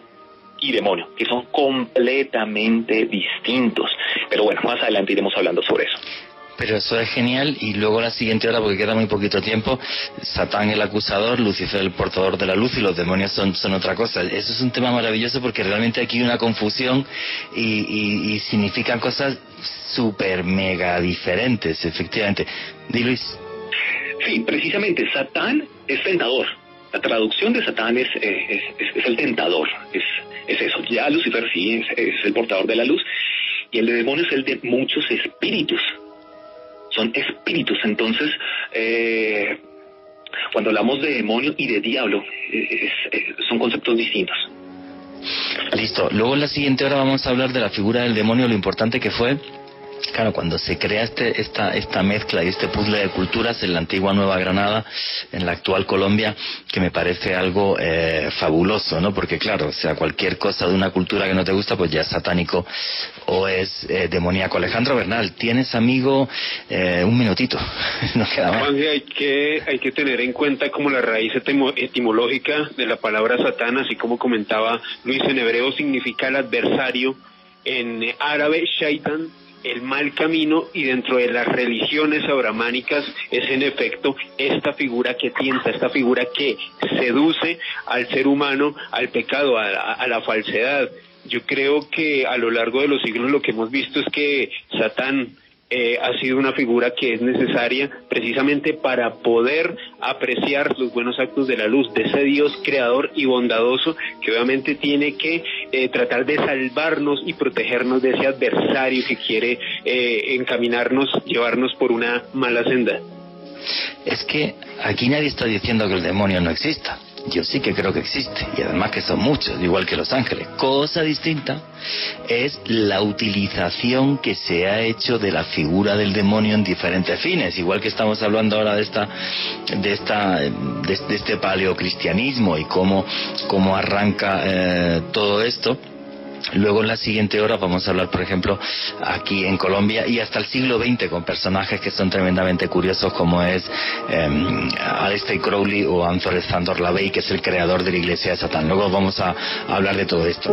y demonio, que son completamente distintos. Pero bueno, más adelante iremos hablando sobre eso. Pero eso es genial y luego la siguiente hora, porque queda muy poquito tiempo, Satán el acusador, Lucifer el portador de la luz y los demonios son, son otra cosa. Eso es un tema maravilloso porque realmente aquí hay una confusión y, y, significan cosas súper mega diferentes, efectivamente. Di Luis. Sí, precisamente Satán es tentador. La traducción de Satán es, es, es el tentador, es, es eso. Ya Lucifer sí es, el portador de la luz y el de demonios es el de muchos espíritus. Son espíritus, entonces eh, cuando hablamos de demonio y de diablo son conceptos distintos. Listo. Luego en la siguiente hora vamos a hablar de la figura del demonio, lo importante que fue Claro, cuando se crea este, esta, esta mezcla y este puzzle de culturas en la antigua Nueva Granada, en la actual Colombia, que me parece algo eh, fabuloso, ¿no? Porque claro, o sea, cualquier cosa de una cultura que no te gusta, pues ya es satánico o es eh, demoníaco. Alejandro Bernal, ¿tienes amigo? Eh, un minutito, no queda más. hay que, hay que tener en cuenta como la raíz etimológica de la palabra satán, así como comentaba Luis en hebreo, significa el adversario. En árabe, shaitan el mal camino y dentro de las religiones abramánicas es en efecto esta figura que tienta, esta figura que seduce al ser humano al pecado, a, la falsedad. Yo creo que a lo largo de los siglos lo que hemos visto es que Satán eh, ha sido una figura que es necesaria precisamente para poder apreciar los buenos actos de la luz, de ese Dios creador y bondadoso que obviamente tiene que eh, tratar de salvarnos y protegernos de ese adversario que quiere eh, encaminarnos, llevarnos por una mala senda. Es que aquí nadie está diciendo que el demonio no exista. Yo sí que creo que existe, y además que son muchos, igual que los ángeles. Cosa distinta es la utilización que se ha hecho de la figura del demonio en diferentes fines, igual que estamos hablando ahora de esta, de esta, de, este paleocristianismo y cómo, cómo arranca eh, todo esto Luego en la siguiente hora vamos a hablar, por ejemplo, aquí en Colombia y hasta el siglo XX con personajes que son tremendamente curiosos como es eh, Aleister Crowley o Anthony Sandor Lavey, que es el creador de la Iglesia de Satán. Luego vamos a hablar de todo esto.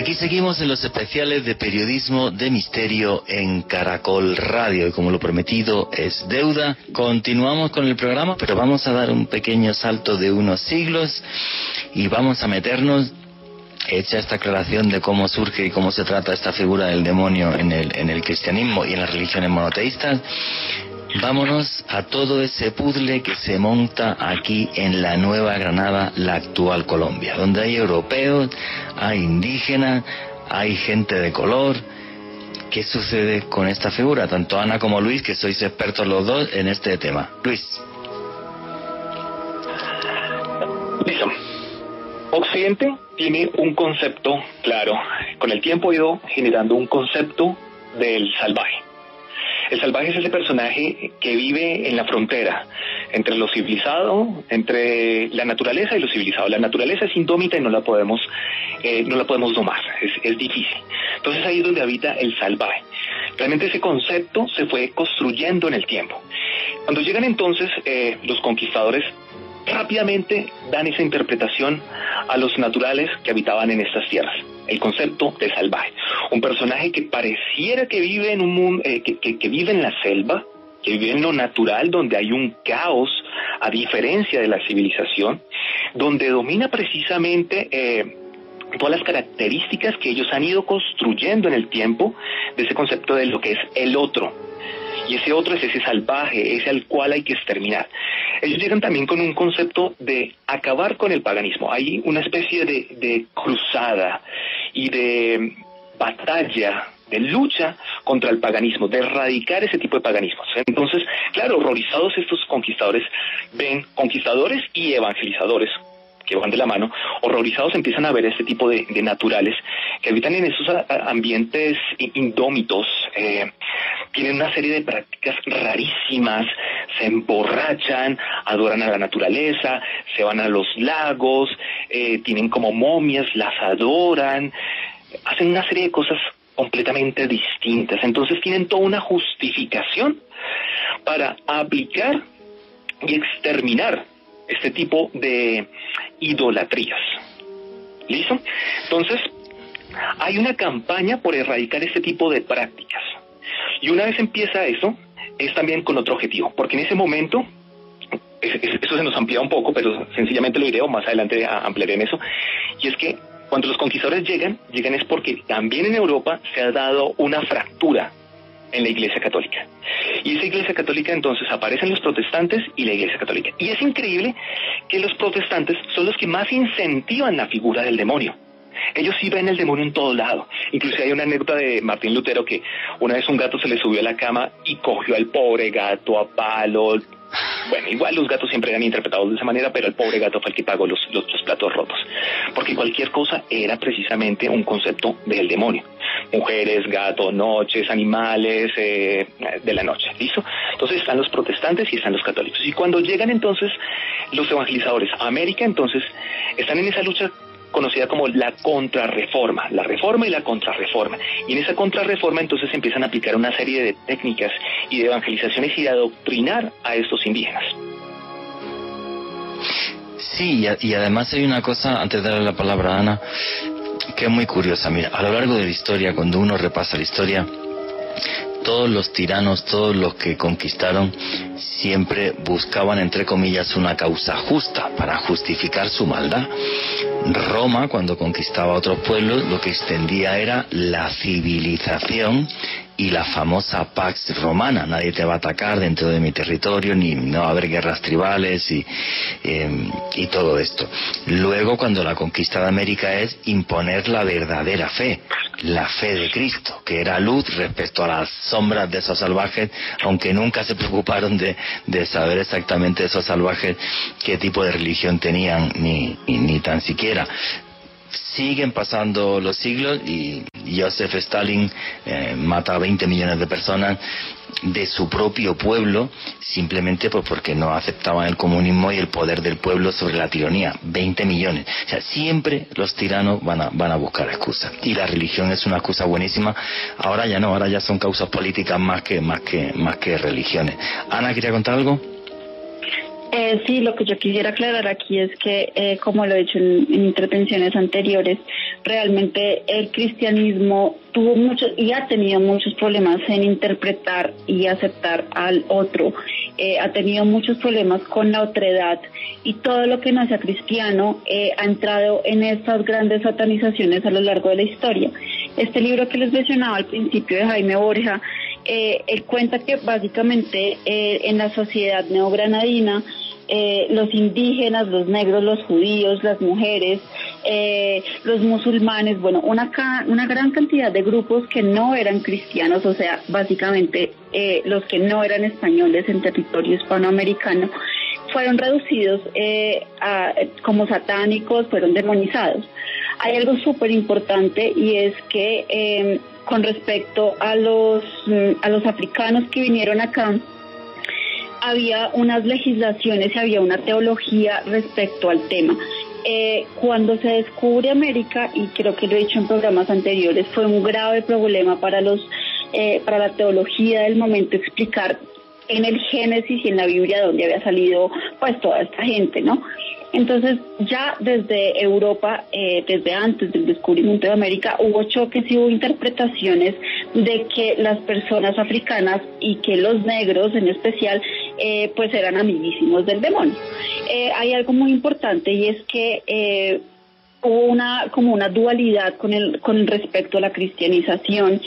Aquí seguimos en los especiales de periodismo de misterio en Caracol Radio. Y como lo prometido es deuda, continuamos con el programa, pero vamos a dar un pequeño salto de unos siglos y vamos a meternos hecha esta aclaración de cómo surge y cómo se trata esta figura del demonio en el, en el cristianismo y en las religiones monoteístas, Vámonos a todo ese puzzle que se monta aquí en la Nueva Granada, la actual Colombia, donde hay europeos, hay indígenas, hay gente de color. ¿Qué sucede con esta figura? Tanto Ana como Luis, que sois expertos los dos en este tema. Luis. Listo. Occidente tiene un concepto claro. Con el tiempo ha ido generando un concepto del salvaje el salvaje es ese personaje que vive en la frontera entre lo civilizado, entre la naturaleza y lo civilizado. La naturaleza es indómita y no la podemos, eh, no la podemos domar, es, difícil. Entonces ahí es donde habita el salvaje. Realmente ese concepto se fue construyendo en el tiempo. Cuando llegan entonces eh, los conquistadores, rápidamente dan esa interpretación a los naturales que habitaban en estas tierras el concepto de salvaje. Un personaje que pareciera que vive en un mundo, eh, que, vive en la selva, que vive en lo natural, donde hay un caos, a diferencia de la civilización, donde domina precisamente eh, todas las características que ellos han ido construyendo en el tiempo de ese concepto de lo que es el otro, y ese otro es ese salvaje, ese al cual hay que exterminar. Ellos llegan también con un concepto de acabar con el paganismo. Hay una especie de, cruzada y de batalla de lucha contra el paganismo, de erradicar ese tipo de paganismos. Entonces, claro, horrorizados estos conquistadores ven conquistadores y evangelizadores que van de la mano, horrorizados empiezan a ver este tipo de, naturales que habitan en esos ambientes indómitos, eh, tienen una serie de prácticas rarísimas, se emborrachan, adoran a la naturaleza, se van a los lagos, eh, tienen como momias, las adoran, hacen una serie de cosas completamente distintas. Entonces tienen toda una justificación para aplicar y exterminar este tipo de idolatrías. ¿Listo? Entonces, hay una campaña por erradicar este tipo de prácticas. Y una vez empieza eso, es también con otro objetivo, porque en ese momento, eso se nos amplía un poco, pero sencillamente lo diré, o más adelante ampliaré en eso, y es que cuando los conquistadores llegan, llegan es porque también en Europa se ha dado una fractura en la Iglesia Católica. Y esa Iglesia Católica entonces aparecen los protestantes y la Iglesia Católica. Y es increíble que los protestantes son los que más incentivan la figura del demonio. Ellos sí ven el demonio en todo lado. Incluso hay una anécdota de Martín Lutero que una vez un gato se le subió a la cama y cogió al pobre gato a palo, bueno, igual los gatos siempre eran interpretados de esa manera, pero el pobre gato fue el que pagó los, los, platos rotos. Porque cualquier cosa era precisamente un concepto del demonio. Mujeres, gatos, noches, animales eh, de la noche. ¿Listo? Entonces están los protestantes y están los católicos. Y cuando llegan entonces los evangelizadores a América, entonces están en esa lucha conocida como la contrarreforma, la reforma y la contrarreforma. Y en esa contrarreforma entonces empiezan a aplicar una serie de técnicas y de evangelizaciones y de adoctrinar a estos indígenas. Sí, y, además hay una cosa, antes de darle la palabra a Ana, que es muy curiosa. Mira, a lo largo de la historia, cuando uno repasa la historia, todos los tiranos, todos los que conquistaron, siempre buscaban, entre comillas, una causa justa para justificar su maldad. Roma, cuando conquistaba otros pueblos, lo que extendía era la civilización y la famosa Pax Romana. Nadie te va a atacar dentro de mi territorio, ni no va a haber guerras tribales y, em, y todo esto. Luego, cuando la conquista de América es imponer la verdadera fe, la fe de Cristo, que era luz respecto a las sombras de esos salvajes, aunque nunca se preocuparon de, de saber exactamente esos salvajes qué tipo de religión tenían, ni, ni tan siquiera siguen pasando los siglos y Joseph Stalin eh, mata a 20 millones de personas de su propio pueblo simplemente pues porque no aceptaban el comunismo y el poder del pueblo sobre la tiranía 20 millones. O sea siempre los tiranos van a, van a buscar excusas. Y la religión es una excusa buenísima. Ahora ya no ahora ya son causas políticas más que más que más que religiones. Ana quería contar algo eh, sí, lo que yo quisiera aclarar aquí es que, eh, como lo he dicho en, intervenciones anteriores, realmente el cristianismo tuvo muchos y ha tenido muchos problemas en interpretar y aceptar al otro. Eh, ha tenido muchos problemas con la otredad y todo lo que no sea cristiano eh, ha entrado en estas grandes satanizaciones a lo largo de la historia. Este libro que les mencionaba al principio de Jaime Borja, eh, él cuenta que básicamente en la sociedad neogranadina eh, los indígenas, los negros, los judíos, las mujeres, eh, los musulmanes, bueno, una, una gran cantidad de grupos que no eran cristianos, o sea, básicamente eh, los que no eran españoles en territorio hispanoamericano, fueron reducidos como satánicos, fueron demonizados. Hay algo súper importante y es que con respecto a los, a los africanos que vinieron acá, había unas legislaciones y había una teología respecto al tema. Eh, cuando se descubre América, y creo que lo he dicho en programas anteriores, fue un grave problema para los eh, para la teología del momento explicar en el Génesis y en la Biblia donde había salido pues toda esta gente, ¿no? Entonces ya desde Europa, eh, desde antes del descubrimiento de América, hubo choques y hubo interpretaciones de que las personas africanas y que los negros en especial, eh, pues eran amiguísimos del demonio. Eh, hay algo muy importante y es que hubo una como una dualidad con el con respecto a la cristianización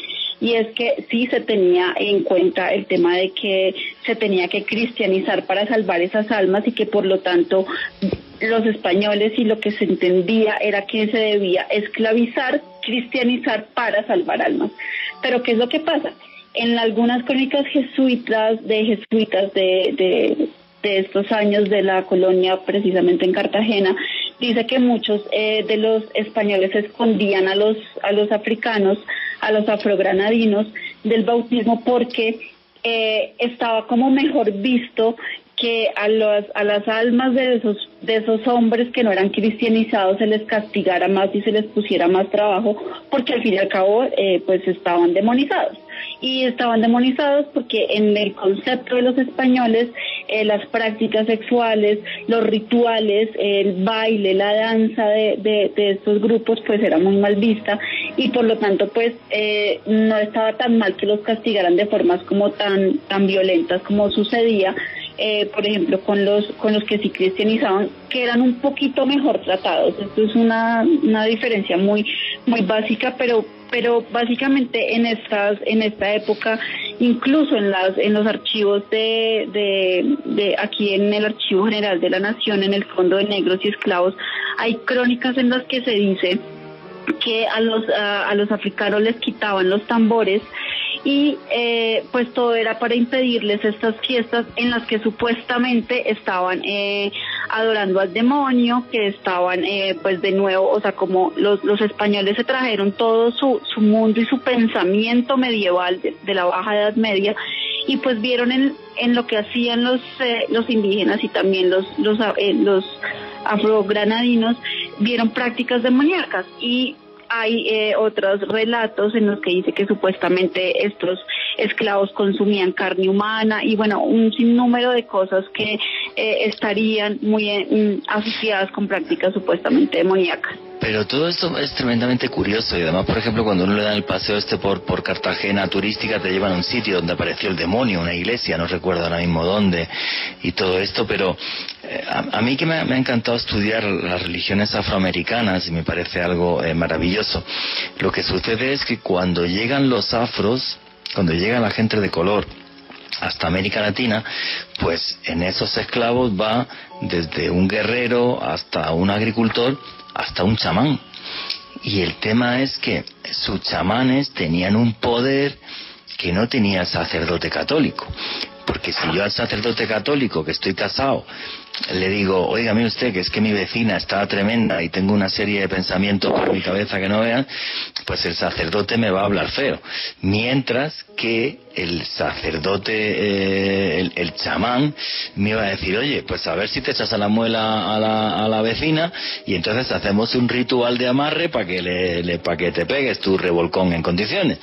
y es que sí se tenía en cuenta el tema de que se tenía que cristianizar para salvar esas almas y que por lo tanto los españoles y lo que se entendía era que se debía esclavizar, cristianizar para salvar almas. Pero ¿qué es lo que pasa? En algunas crónicas jesuitas, de jesuitas de, de, de estos años de la colonia, precisamente en Cartagena, dice que muchos eh, de los españoles escondían a los, a los africanos, a los afrogranadinos del bautismo porque eh, estaba como mejor visto que a, los, a las almas de esos, de esos hombres que no eran cristianizados se les castigara más y se les pusiera más trabajo, porque al fin y al cabo eh, pues estaban demonizados. Y estaban demonizados porque en el concepto de los españoles eh, las prácticas sexuales, los rituales, el baile, la danza de, de, estos grupos pues era muy mal vista y por lo tanto pues eh, no estaba tan mal que los castigaran de formas como tan, tan violentas como sucedía eh, por ejemplo, con los con los que sí cristianizaban, que eran un poquito mejor tratados. Esto es una, una diferencia muy muy básica, pero pero básicamente en estas en esta época, incluso en las en los archivos de, de, de aquí en el Archivo General de la Nación, en el Fondo de Negros y Esclavos, hay crónicas en las que se dice que a los a los africanos les quitaban los tambores y eh, pues todo era para impedirles estas fiestas en las que supuestamente estaban eh, adorando al demonio, que estaban eh, pues de nuevo, o sea, como los, los españoles se trajeron todo su, su mundo y su pensamiento medieval de, la Baja Edad Media y pues vieron en, en lo que hacían los, los indígenas y también los, los, los afrogranadinos, vieron prácticas demoníacas y hay eh, otros relatos en los que dice que supuestamente estos esclavos consumían carne humana y bueno, un sinnúmero de cosas que eh, estarían muy eh, asociadas con prácticas supuestamente demoníacas. Pero todo esto es tremendamente curioso y además, por ejemplo, cuando uno le da el paseo este por, por Cartagena turística, te llevan a un sitio donde apareció el demonio, una iglesia, no recuerdo ahora mismo dónde, y todo esto, pero eh, a, mí que me, ha encantado estudiar las religiones afroamericanas y me parece algo eh, maravilloso. Lo que sucede es que cuando llegan los afros, cuando llega la gente de color, hasta América Latina, pues en esos esclavos va desde un guerrero hasta un agricultor hasta un chamán. Y el tema es que sus chamanes tenían un poder que no tenía el sacerdote católico. Porque si yo al sacerdote católico que estoy casado le digo, oiga, mire usted, que es que mi vecina está tremenda y tengo una serie de pensamientos por mi cabeza que no vean, pues el sacerdote me va a hablar feo. Mientras que el sacerdote, eh, el, chamán, me iba a decir, oye, pues a ver si te echas a la muela a la, a la vecina y entonces hacemos un ritual de amarre para que, le, para que te pegues tu revolcón en condiciones.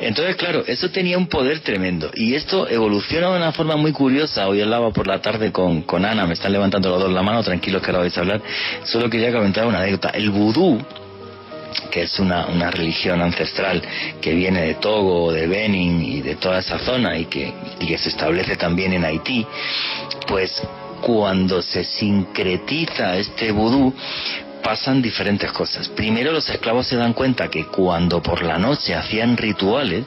Entonces, claro, eso tenía un poder tremendo y esto evoluciona de una forma muy curiosa. Hoy hablaba por la tarde con, con Ana, me están levantando los dos la mano, tranquilos que ahora vais a hablar. Solo quería comentar una anécdota. El vudú, que es una, una, religión ancestral que viene de Togo, de Benin y de toda esa zona y que, y que se establece también en Haití, pues cuando se sincretiza este vudú, pasan diferentes cosas. Primero los esclavos se dan cuenta que cuando por la noche hacían rituales,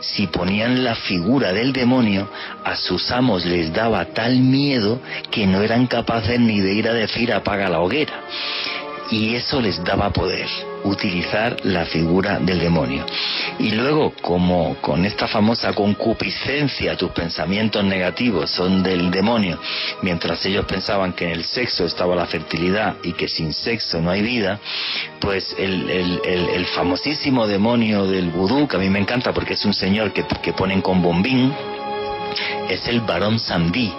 si ponían la figura del demonio, a sus amos les daba tal miedo que no eran capaces ni de ir a decir apaga la hoguera y eso les daba poder, utilizar la figura del demonio. Y luego, como con esta famosa concupiscencia, tus pensamientos negativos son del demonio, mientras ellos pensaban que en el sexo estaba la fertilidad y que sin sexo no hay vida, pues el, el, famosísimo demonio del vudú, que a mí me encanta porque es un señor que, que ponen con bombín, es el varón Sandí,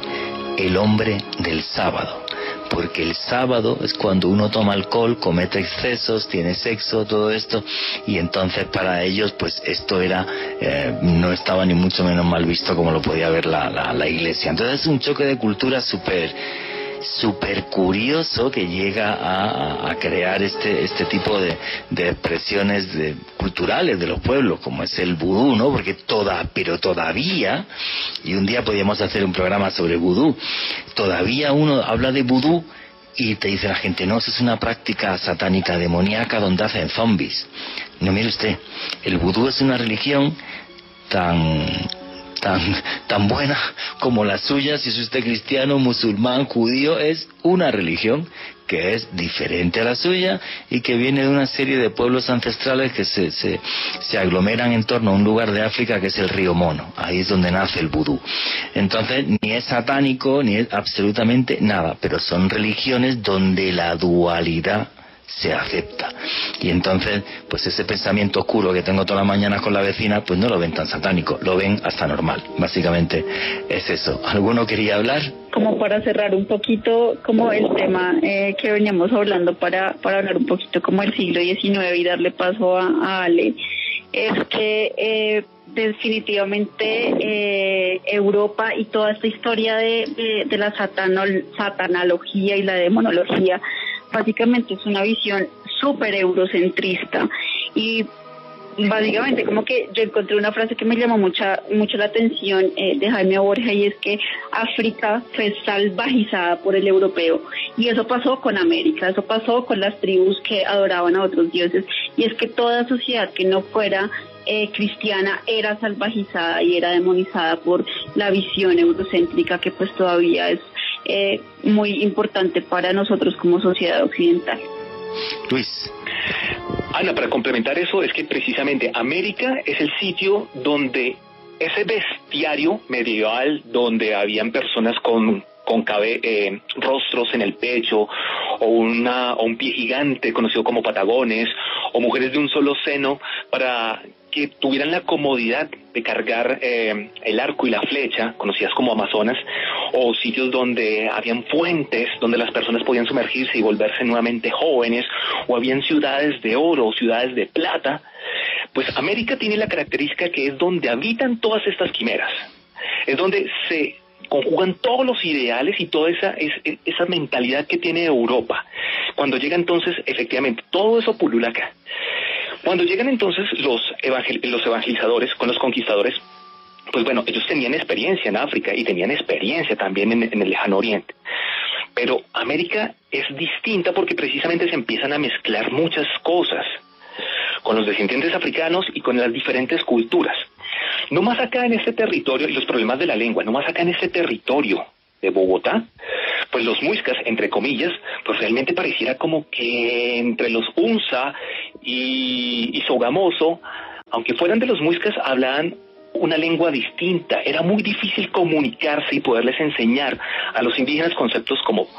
el hombre del sábado porque el sábado es cuando uno toma alcohol, comete excesos, tiene sexo, todo esto, y entonces para ellos pues esto era, eh, no estaba ni mucho menos mal visto como lo podía ver la, la, iglesia. Entonces es un choque de cultura súper súper curioso que llega a, crear este, este tipo de, expresiones culturales de los pueblos, como es el vudú, ¿no? Porque toda, pero todavía, y un día podríamos hacer un programa sobre vudú, todavía uno habla de vudú y te dice la gente, no, eso es una práctica satánica demoníaca donde hacen zombies. No, mire usted, el vudú es una religión tan tan, buena como la suya, si es usted cristiano, musulmán, judío, es una religión que es diferente a la suya y que viene de una serie de pueblos ancestrales que se, se, se, aglomeran en torno a un lugar de África que es el río Mono. Ahí es donde nace el vudú. Entonces, ni es satánico, ni es absolutamente nada, pero son religiones donde la dualidad se acepta. Y entonces, pues ese pensamiento oscuro que tengo toda la mañana con la vecina, pues no lo ven tan satánico, lo ven hasta normal. Básicamente es eso. ¿Alguno quería hablar? Como para cerrar un poquito como el tema eh, que veníamos hablando, para, para hablar un poquito como el siglo XIX y darle paso a, Ale, es que eh, definitivamente eh, Europa y toda esta historia de, de, la satanología y la demonología básicamente es una visión súper eurocentrista y básicamente como que yo encontré una frase que me llamó mucha mucho la atención eh, de Jaime Borja y es que África fue salvajizada por el europeo y eso pasó con América, eso pasó con las tribus que adoraban a otros dioses y es que toda sociedad que no fuera eh, cristiana era salvajizada y era demonizada por la visión eurocéntrica que pues todavía es eh, muy importante para nosotros como sociedad occidental. Luis. Ana, para complementar eso, es que precisamente América es el sitio donde ese bestiario medieval, donde habían personas con con eh, rostros en el pecho, o, una, o un pie gigante conocido como patagones, o mujeres de un solo seno, para que tuvieran la comodidad de cargar eh, el arco y la flecha, conocidas como Amazonas, o sitios donde habían fuentes, donde las personas podían sumergirse y volverse nuevamente jóvenes, o habían ciudades de oro, ciudades de plata, pues América tiene la característica que es donde habitan todas estas quimeras, es donde se conjugan todos los ideales y toda esa, esa mentalidad que tiene Europa, Cuando llega entonces, efectivamente, todo eso pulula acá. Cuando llegan entonces los, los evangelizadores con los conquistadores, pues bueno, ellos tenían experiencia en África y tenían experiencia también en, el lejano oriente. Pero América es distinta porque precisamente se empiezan a mezclar muchas cosas con los descendientes africanos y con las diferentes culturas. No más acá en este territorio, y los problemas de la lengua, no más acá en este territorio de Bogotá, pues los muiscas, entre comillas, pues realmente pareciera como que entre los unza y, y sogamoso, aunque fueran de los muiscas, hablaban una lengua distinta. Era muy difícil comunicarse y poderles enseñar a los indígenas conceptos como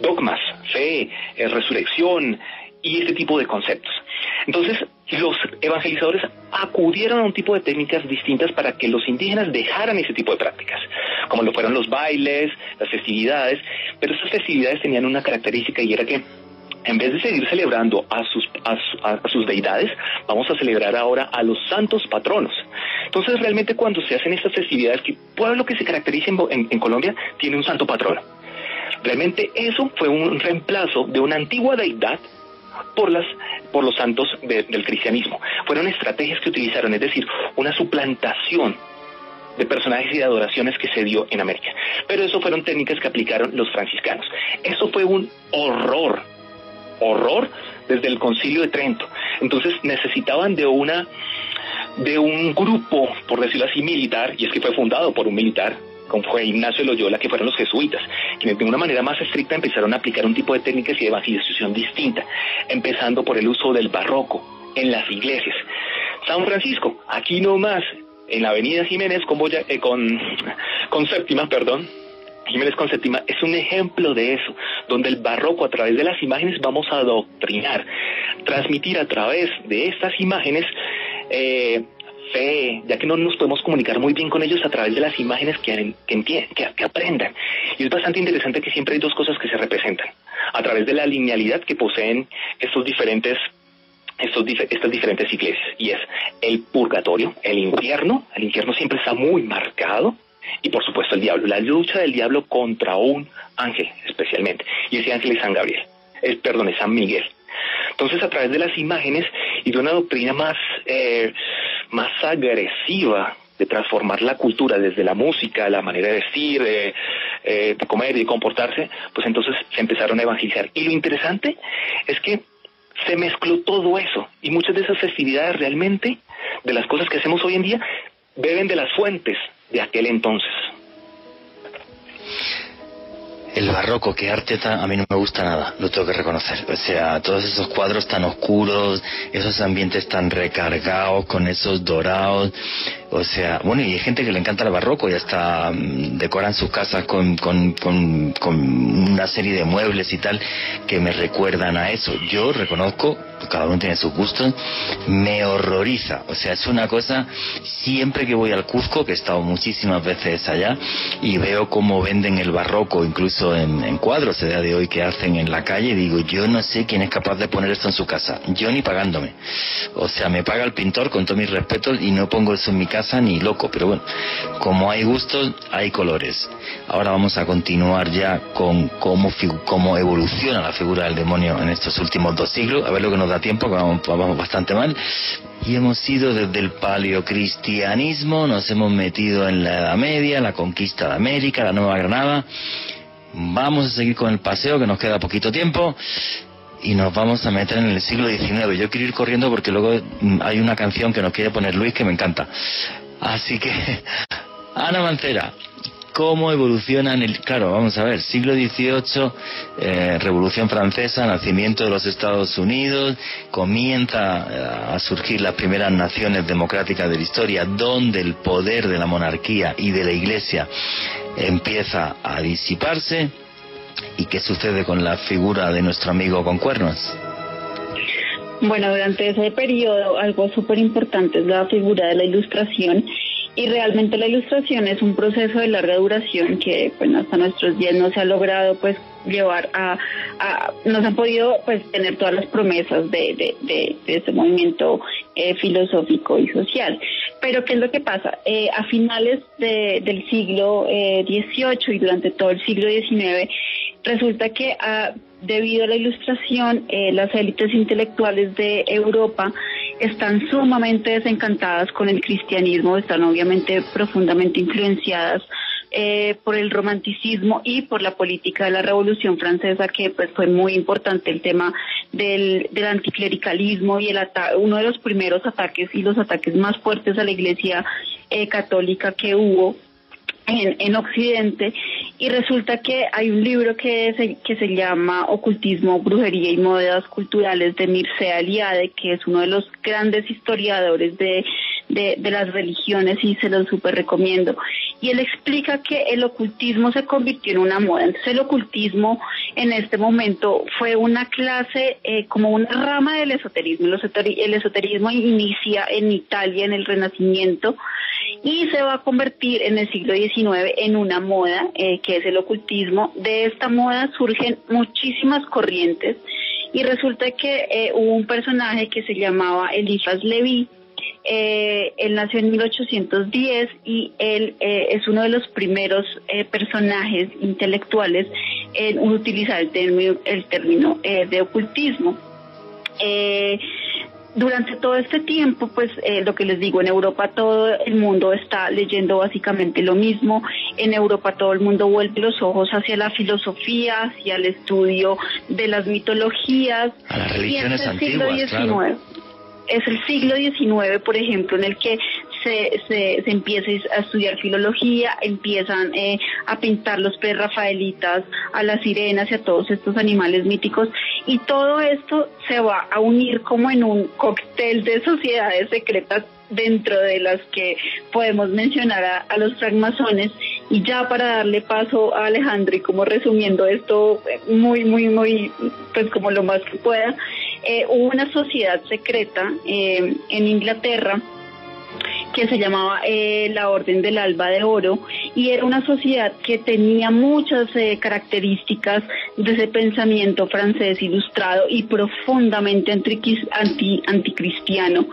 dogmas, fe, eh, resurrección y este tipo de conceptos. Entonces, los evangelizadores acudieron a un tipo de técnicas distintas para que los indígenas dejaran ese tipo de prácticas, como lo fueron los bailes, las festividades, pero esas festividades tenían una característica y era que en vez de seguir celebrando a sus, a, sus deidades, vamos a celebrar ahora a los santos patronos. Entonces, realmente cuando se hacen estas festividades, que pueblo que se caracteriza en, Colombia tiene un santo patrono. Realmente eso fue un reemplazo de una antigua deidad por las por los santos del cristianismo. Fueron estrategias que utilizaron, es decir, una suplantación de personajes y de adoraciones que se dio en América. Pero eso fueron técnicas que aplicaron los franciscanos. Eso fue un horror horror desde el concilio de Trento. Entonces necesitaban de una de un grupo, por decirlo así, militar, y es que fue fundado por un militar, como fue Ignacio Loyola, que fueron los jesuitas, quienes de una manera más estricta empezaron a aplicar un tipo de técnicas y de evangelización distinta, empezando por el uso del barroco en las iglesias. San Francisco, aquí nomás, en la avenida Jiménez con, eh, con, con séptima, perdón, Jiménez con séptima es un ejemplo de eso, donde el barroco a través de las imágenes vamos a adoctrinar, transmitir a través de estas imágenes eh, fe, ya que no nos podemos comunicar muy bien con ellos a través de las imágenes que, que, que, aprendan. Y es bastante interesante que siempre hay dos cosas que se representan, a través de la linealidad que poseen estos diferentes estos, estas diferentes iglesias, y es el purgatorio, el infierno, el infierno siempre está muy marcado, y por supuesto el diablo, la lucha del diablo contra un ángel especialmente, y ese ángel es San Gabriel, el, perdón, es San Miguel. Entonces a través de las imágenes y de una doctrina más, eh, más agresiva de transformar la cultura desde la música, la manera de vestir, de, eh, de comer y de comportarse, pues entonces se empezaron a evangelizar. Y lo interesante es que se mezcló todo eso y muchas de esas festividades realmente, de las cosas que hacemos hoy en día, beben de las fuentes de aquel entonces. El barroco, que arte a mí no me gusta nada, lo tengo que reconocer. O sea, todos esos cuadros tan oscuros, esos ambientes tan recargados, con esos dorados, o sea, bueno, y hay gente que le encanta el barroco y hasta mm, decoran sus casas con, con, con, una serie de muebles y tal que me recuerdan a eso. Yo reconozco, cada uno tiene sus gustos, me horroriza. O sea, es una cosa, siempre que voy al Cuzco, que he estado muchísimas veces allá, y veo cómo venden el barroco, incluso en, en cuadros de día de hoy que hacen en la calle, digo, yo no sé quién es capaz de poner esto en su casa. Yo ni pagándome. O sea, me paga el pintor con todos mis respetos y no pongo eso en mi casa ni loco, pero bueno, como hay gustos, hay colores. Ahora vamos a continuar ya con cómo, cómo evoluciona la figura del demonio en estos últimos dos siglos, a ver lo que nos da tiempo, vamos, vamos bastante mal. Y hemos ido desde el paleocristianismo, nos hemos metido en la Edad Media, la conquista de América, la Nueva Granada. Vamos a seguir con el paseo, que nos queda poquito tiempo y nos vamos a meter en el siglo XIX. Yo quiero ir corriendo porque luego mm, hay una canción que nos quiere poner Luis que me encanta. Así que, Ana Mancera, ¿cómo evoluciona en el... Claro, vamos a ver, siglo XVIII, eh, Revolución Francesa, nacimiento de los Estados Unidos, comienza eh, a surgir las primeras naciones democráticas de la historia, donde el poder de la monarquía y de la Iglesia empieza a disiparse ¿Y qué sucede con la figura de nuestro amigo con cuernos? Bueno, durante ese periodo algo súper importante es la figura de la ilustración y realmente la ilustración es un proceso de larga duración que bueno, hasta nuestros días no se ha logrado pues llevar a, a no se han podido pues tener todas las promesas de, de, de, este movimiento eh, filosófico y social. Pero ¿qué es lo que pasa? Eh, a finales del siglo XVIII eh, y durante todo el siglo XIX resulta que ah, debido a la ilustración, eh, las élites intelectuales de Europa están sumamente desencantadas con el cristianismo, están obviamente profundamente influenciadas eh, por el romanticismo y por la política de la Revolución Francesa, que pues fue muy importante el tema del, del anticlericalismo y el uno de los primeros ataques y los ataques más fuertes a la Iglesia eh, católica que hubo en, en, Occidente y resulta que hay un libro que se, que se llama Ocultismo, Brujería y Modas Culturales de Mircea Eliade, que es uno de los grandes historiadores de, de, de las religiones y se lo súper recomiendo. Y él explica que el ocultismo se convirtió en una moda. Entonces el ocultismo en este momento fue una clase eh, como una rama del esoterismo. El esoterismo inicia en Italia en el Renacimiento y se va a convertir en el siglo XIX en una moda eh, que es el ocultismo. De esta moda surgen muchísimas corrientes y resulta que eh, hubo un personaje que se llamaba Eliphas Levi eh, él nació en 1810 y él eh, es uno de los primeros eh, personajes intelectuales en utilizar el término, el término de ocultismo. Durante todo este tiempo, pues lo que les digo, en Europa todo el mundo está leyendo básicamente lo mismo. En Europa todo el mundo vuelve los ojos hacia la filosofía, hacia el estudio de las mitologías. A las religiones antiguas, claro es el siglo XIX, por ejemplo, en el que se, se, se empieza a estudiar filología, empiezan eh, a pintar los prerrafaelitas, a las sirenas y a todos estos animales míticos, y todo esto se va a unir como en un cóctel de sociedades secretas dentro de las que podemos mencionar a, los francmasones. Y ya para darle paso a Alejandro y como resumiendo esto muy muy muy pues como lo más que pueda eh, hubo una sociedad secreta eh, en Inglaterra que se llamaba eh, la Orden del Alba de Oro y era una sociedad que tenía muchas características de ese pensamiento francés ilustrado y profundamente anti, anticristiano.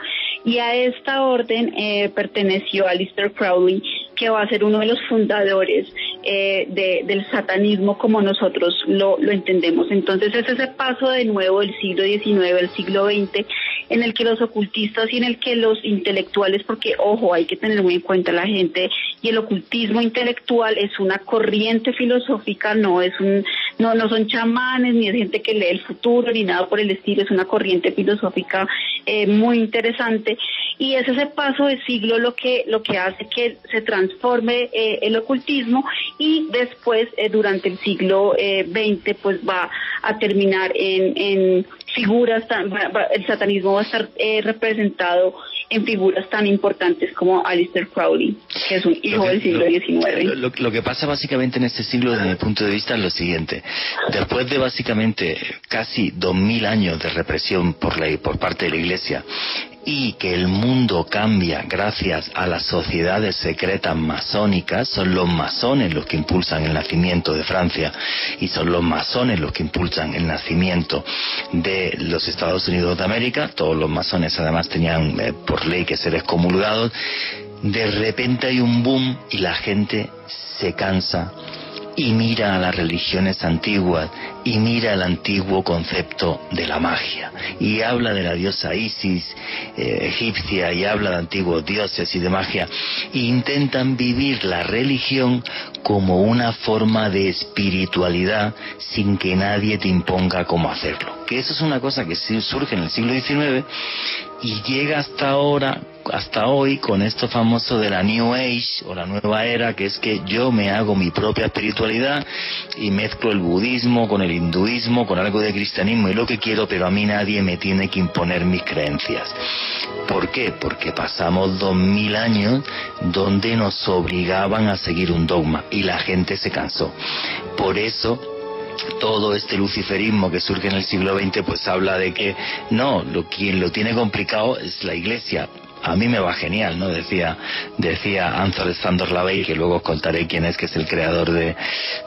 Y a esta orden perteneció Alistair Crowley, que va a ser uno de los fundadores eh, del satanismo como nosotros lo, lo entendemos. Entonces es ese paso de nuevo del siglo XIX al siglo XX en el que los ocultistas y en el que los intelectuales, porque ojo, hay que tener muy en cuenta la gente y el ocultismo intelectual es una corriente filosófica, no es un, no, no son chamanes ni es gente que lee el futuro ni nada por el estilo, es una corriente filosófica eh, muy interesante y es ese paso de siglo lo que lo que hace que se transforme eh, el ocultismo y después eh, durante el siglo XX pues va a terminar en, en figuras tan, el satanismo va a estar representado en figuras tan importantes como Alistair Crowley, que es un hijo del siglo XIX. Lo, que pasa básicamente en este siglo, desde mi punto de vista, es lo siguiente. Después de básicamente casi dos mil años de represión por, la, por parte de la Iglesia y que el mundo cambia gracias a las sociedades secretas masónicas, son los masones los que impulsan el nacimiento de Francia y son los masones los que impulsan el nacimiento de los Estados Unidos de América, todos los masones además tenían eh, por ley que ser excomulgados, de repente hay un boom y la gente se cansa y mira a las religiones antiguas y mira el antiguo concepto de la magia y habla de la diosa Isis eh, egipcia y habla de antiguos dioses y de magia e intentan vivir la religión como una forma de espiritualidad sin que nadie te imponga cómo hacerlo. Que eso es una cosa que surge en el siglo XIX y llega hasta ahora hasta hoy con esto famoso de la New Age o la nueva era, que es que yo me hago mi propia espiritualidad y mezclo el budismo con el hinduismo, con algo de cristianismo y lo que quiero, pero a mí nadie me tiene que imponer mis creencias. ¿Por qué? Porque pasamos dos mil años donde nos obligaban a seguir un dogma y la gente se cansó. Por eso todo este luciferismo que surge en el siglo XX pues habla de que no, lo, quien lo tiene complicado es la iglesia a mí me va genial, ¿no? Decía, decía Anthony Sandor Lavey, que luego os contaré quién es, que es el creador de,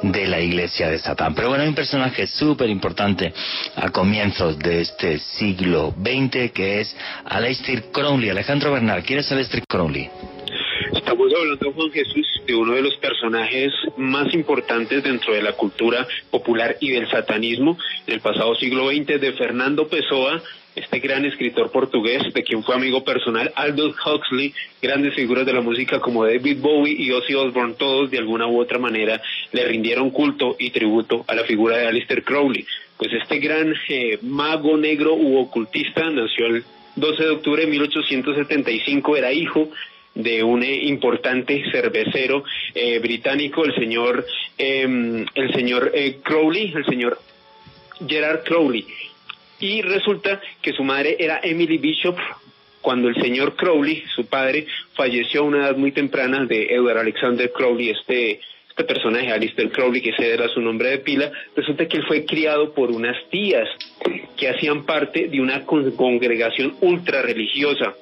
de la iglesia de Satán. Pero bueno, hay un personaje súper importante a comienzos de este siglo XX, que es Aleister Crowley. Alejandro Bernal, ¿quién es Aleister Crowley? Estamos hablando, Juan Jesús, de uno de los personajes más importantes dentro de la cultura popular y del satanismo en el pasado siglo XX, de Fernando Pessoa, este gran escritor portugués, de quien fue amigo personal, Aldous Huxley, grandes figuras de la música como David Bowie y Ozzy Osbourne, todos de alguna u otra manera le rindieron culto y tributo a la figura de Aleister Crowley. Pues este gran eh, mago negro u ocultista nació el 12 de octubre de 1875, era hijo de un eh, importante cervecero eh, británico, el señor, em, el señor Crowley, el señor Gerard Crowley. Y resulta que su madre era Emily Bishop cuando el señor Crowley, su padre, falleció a una edad muy temprana de Edward Alexander Crowley, este, este personaje, Alistair Crowley, que ese era su nombre de pila, resulta que él fue criado por unas tías que hacían parte de una congregación ultra religiosa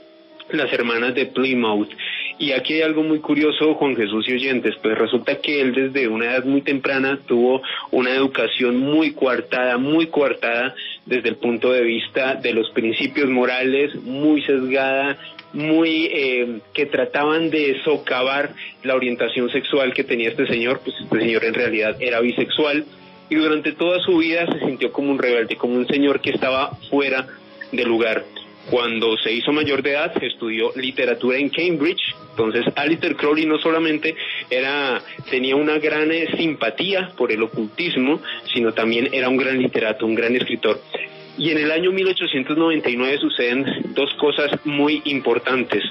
las hermanas de Plymouth. Y aquí hay algo muy curioso, Juan Jesús y oyentes, pues resulta que él desde una edad muy temprana tuvo una educación muy coartada, muy coartada desde el punto de vista de los principios morales, muy sesgada, muy eh, que trataban de socavar la orientación sexual que tenía este señor, pues este señor en realidad era bisexual y durante toda su vida se sintió como un rebelde, como un señor que estaba fuera de lugar. Cuando se hizo mayor de edad, estudió literatura en Cambridge. Entonces, Alistair Crowley no solamente era, tenía una gran eh, simpatía por el ocultismo, sino también era un gran literato, un gran escritor. Y en el año 1899 suceden dos cosas muy importantes.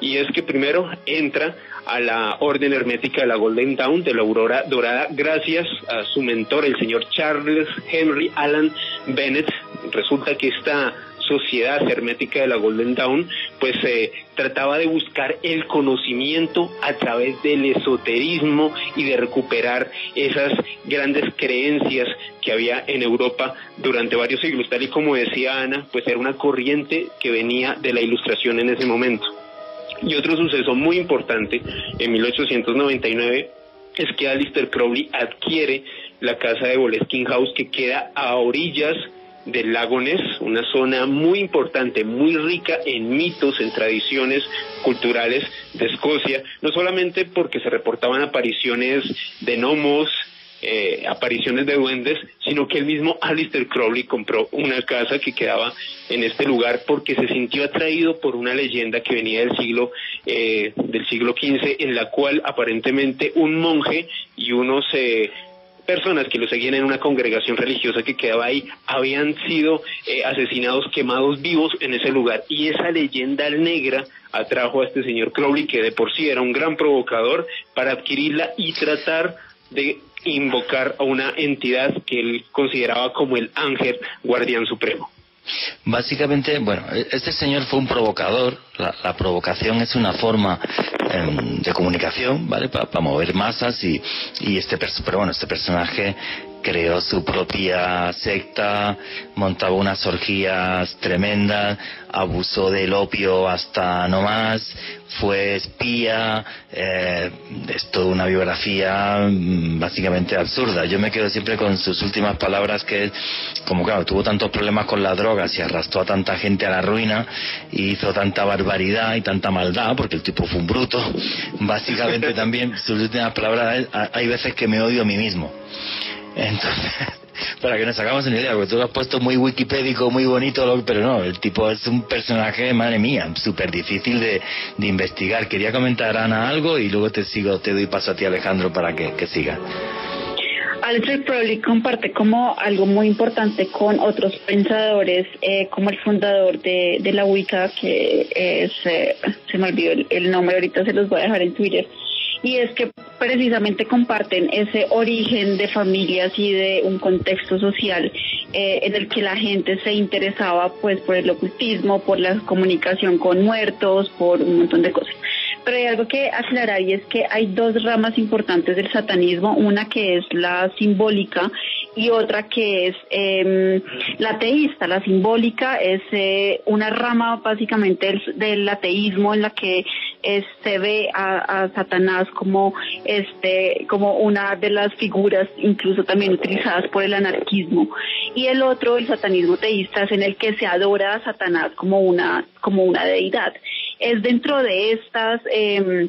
Y es que primero entra a la Orden Hermética de la Golden Dawn, de la Aurora Dorada, gracias a su mentor, el señor Charles Henry Allen Bennett. Resulta que esta sociedad hermética de la Golden Dawn, pues eh, trataba de buscar el conocimiento a través del esoterismo y de recuperar esas grandes creencias que había en Europa durante varios siglos. Tal y como decía Ana, pues era una corriente que venía de la ilustración en ese momento. Y otro suceso muy importante en 1899 es que Alistair Crowley adquiere la casa de Boleskine House que queda a orillas del lago Ness, una zona muy importante, muy rica en mitos, en tradiciones culturales de Escocia, no solamente porque se reportaban apariciones de gnomos, eh, apariciones de duendes, sino que el mismo Alistair Crowley compró una casa que quedaba en este lugar porque se sintió atraído por una leyenda que venía del siglo eh, del siglo XV, en la cual aparentemente un monje y unos eh, personas que lo seguían en una congregación religiosa que quedaba ahí habían sido eh, asesinados, quemados vivos en ese lugar. Y esa leyenda negra atrajo a este señor Crowley, que de por sí era un gran provocador, para adquirirla y tratar de invocar a una entidad que él consideraba como el ángel guardián supremo. Básicamente, bueno, e-, este señor fue un provocador. La, provocación es una forma em, de comunicación, ¿vale? Para mover masas y, y este, pero bueno, este personaje creó su propia secta, montaba unas orgías tremendas, abusó del opio hasta no más, fue espía, eh, es toda una biografía mm, básicamente absurda. Yo me quedo siempre con sus últimas palabras que como claro, tuvo tantos problemas con las drogas y arrastró a tanta gente a la ruina y hizo tanta barbaridad y tanta maldad, porque el tipo fue un bruto, básicamente también sus últimas palabras es, hay veces que me odio a mí mismo. Entonces, para que nos hagamos una idea, porque tú lo has puesto muy wikipédico, muy bonito, pero no, el tipo es un personaje, madre mía, súper difícil de, investigar. Quería comentar, Ana, algo y luego te sigo, te doy paso a ti, Alejandro, para que, que siga. Alfred Crowley comparte como algo muy importante con otros pensadores, eh, como el fundador de, de la Wicca, que es, eh, se me olvidó el nombre, ahorita se los voy a dejar en Twitter, y es que precisamente comparten ese origen de familias y de un contexto social eh, en el que la gente se interesaba pues por el ocultismo, por la comunicación con muertos, por un montón de cosas. Pero hay algo que aclarar y es que hay dos ramas importantes del satanismo, una que es la simbólica y otra que es eh, la ateísta. La simbólica es eh, una rama básicamente del, ateísmo en la que se ve a, a, Satanás como este como una de las figuras incluso también utilizadas por el anarquismo y el otro el satanismo teísta es en el que se adora a Satanás como una como una deidad es dentro de estas eh,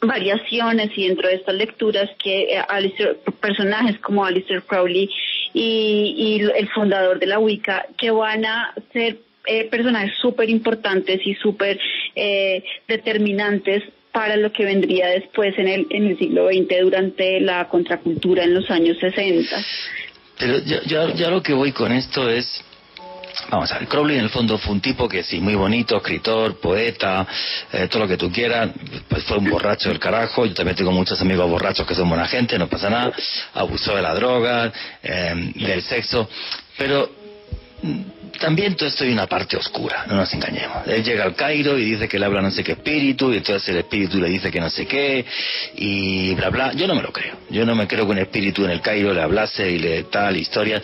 variaciones y dentro de estas lecturas que eh, personajes como Alistair Crowley y, el fundador de la Wicca que van a ser eh, personajes súper importantes y súper eh, determinantes para lo que vendría después en el, en el siglo XX durante la contracultura en los años 60. Pero yo, yo lo que voy con esto es Vamos a ver, Crowley en el fondo fue un tipo que sí, muy bonito, escritor, poeta, eh, todo lo que tú quieras, pues fue un borracho del carajo, yo también tengo muchos amigos borrachos que son buena gente, no pasa nada, abusó de la droga, eh, del sexo, pero mm, también todo esto hay una parte oscura, no nos engañemos. Él llega al Cairo y dice que le habla no sé qué espíritu, y entonces el espíritu le dice que no sé qué, y bla bla. Yo no me lo creo. Yo no me creo que un espíritu en el Cairo le hablase y le tal historia.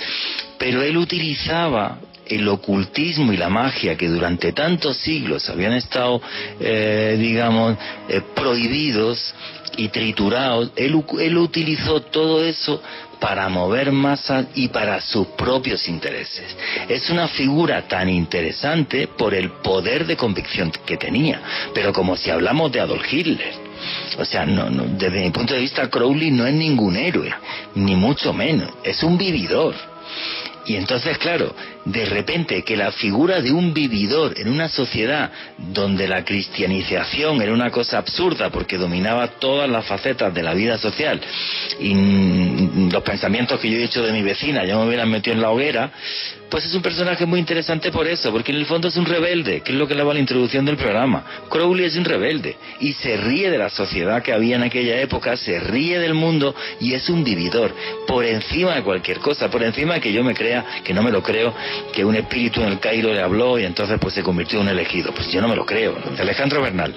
Pero él utilizaba el ocultismo y la magia que durante tantos siglos habían estado, eh, digamos, eh, prohibidos y triturados, él, él utilizó todo eso para mover masas y para sus propios intereses. Es una figura tan interesante por el poder de convicción que tenía, pero como si hablamos de Adolf Hitler. O sea, no, no, desde mi punto de vista, Crowley no es ningún héroe, ni mucho menos, es un vividor. Y entonces, claro, de repente que la figura de un vividor en una sociedad donde la cristianización era una cosa absurda porque dominaba todas las facetas de la vida social y los pensamientos que yo he dicho de mi vecina ya me hubieran metido en la hoguera, pues es un personaje muy interesante por eso, porque en el fondo es un rebelde, que es lo que le va a la introducción del programa. Crowley es un rebelde y se ríe de la sociedad que había en aquella época, se ríe del mundo y es un vividor, por encima de cualquier cosa, por encima de que yo me crea, que no me lo creo, que un espíritu en el Cairo le habló y entonces pues se convirtió en un elegido. Pues yo no me lo creo. Alejandro Bernal.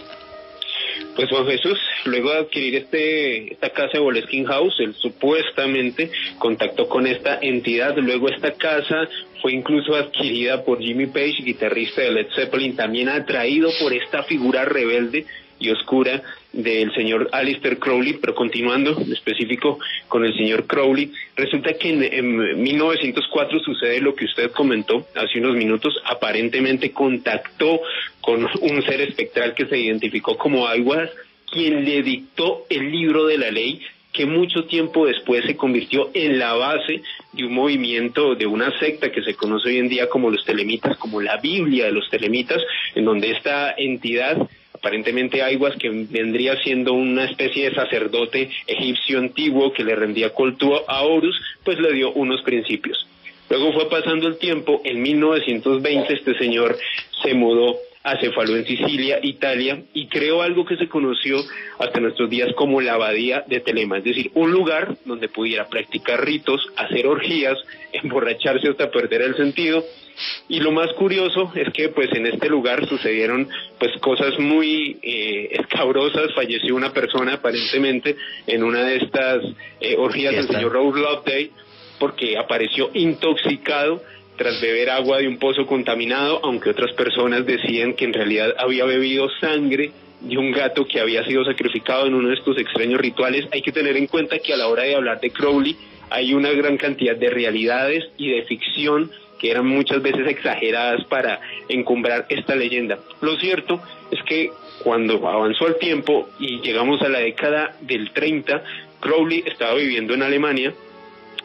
Pues Juan Jesús, luego de adquirir este, esta casa de Boleskin House, él supuestamente contactó con esta entidad, luego esta casa fue incluso adquirida por Jimmy Page, guitarrista de Led Zeppelin, también atraído por esta figura rebelde y oscura del señor Alistair Crowley, pero continuando en específico con el señor Crowley, resulta que en, en, 1904 sucede lo que usted comentó hace unos minutos, aparentemente contactó con un ser espectral que se identificó como Aguas, quien le dictó el libro de la ley que mucho tiempo después se convirtió en la base de un movimiento, de una secta que se conoce hoy en día como los telemitas, como la Biblia de los telemitas, en donde esta entidad aparentemente Aiguas, que vendría siendo una especie de sacerdote egipcio antiguo que le rendía culto a Horus, pues le dio unos principios. Luego fue pasando el tiempo, en 1920 este señor se mudó a Cefalú en Sicilia, Italia, y creó algo que se conoció hasta nuestros días como la abadía de Telema, es decir, un lugar donde pudiera practicar ritos, hacer orgías, emborracharse hasta perder el sentido, y lo más curioso es que pues en este lugar sucedieron pues cosas muy eh, escabrosas, falleció una persona aparentemente en una de estas eh, orgías del señor Rose Loveday porque apareció intoxicado tras beber agua de un pozo contaminado, aunque otras personas decían que en realidad había bebido sangre de un gato que había sido sacrificado en uno de estos extraños rituales. Hay que tener en cuenta que a la hora de hablar de Crowley hay una gran cantidad de realidades y de ficción que eran muchas veces exageradas para encumbrar esta leyenda. Lo cierto es que cuando avanzó el tiempo y llegamos a la década del 30, Crowley estaba viviendo en Alemania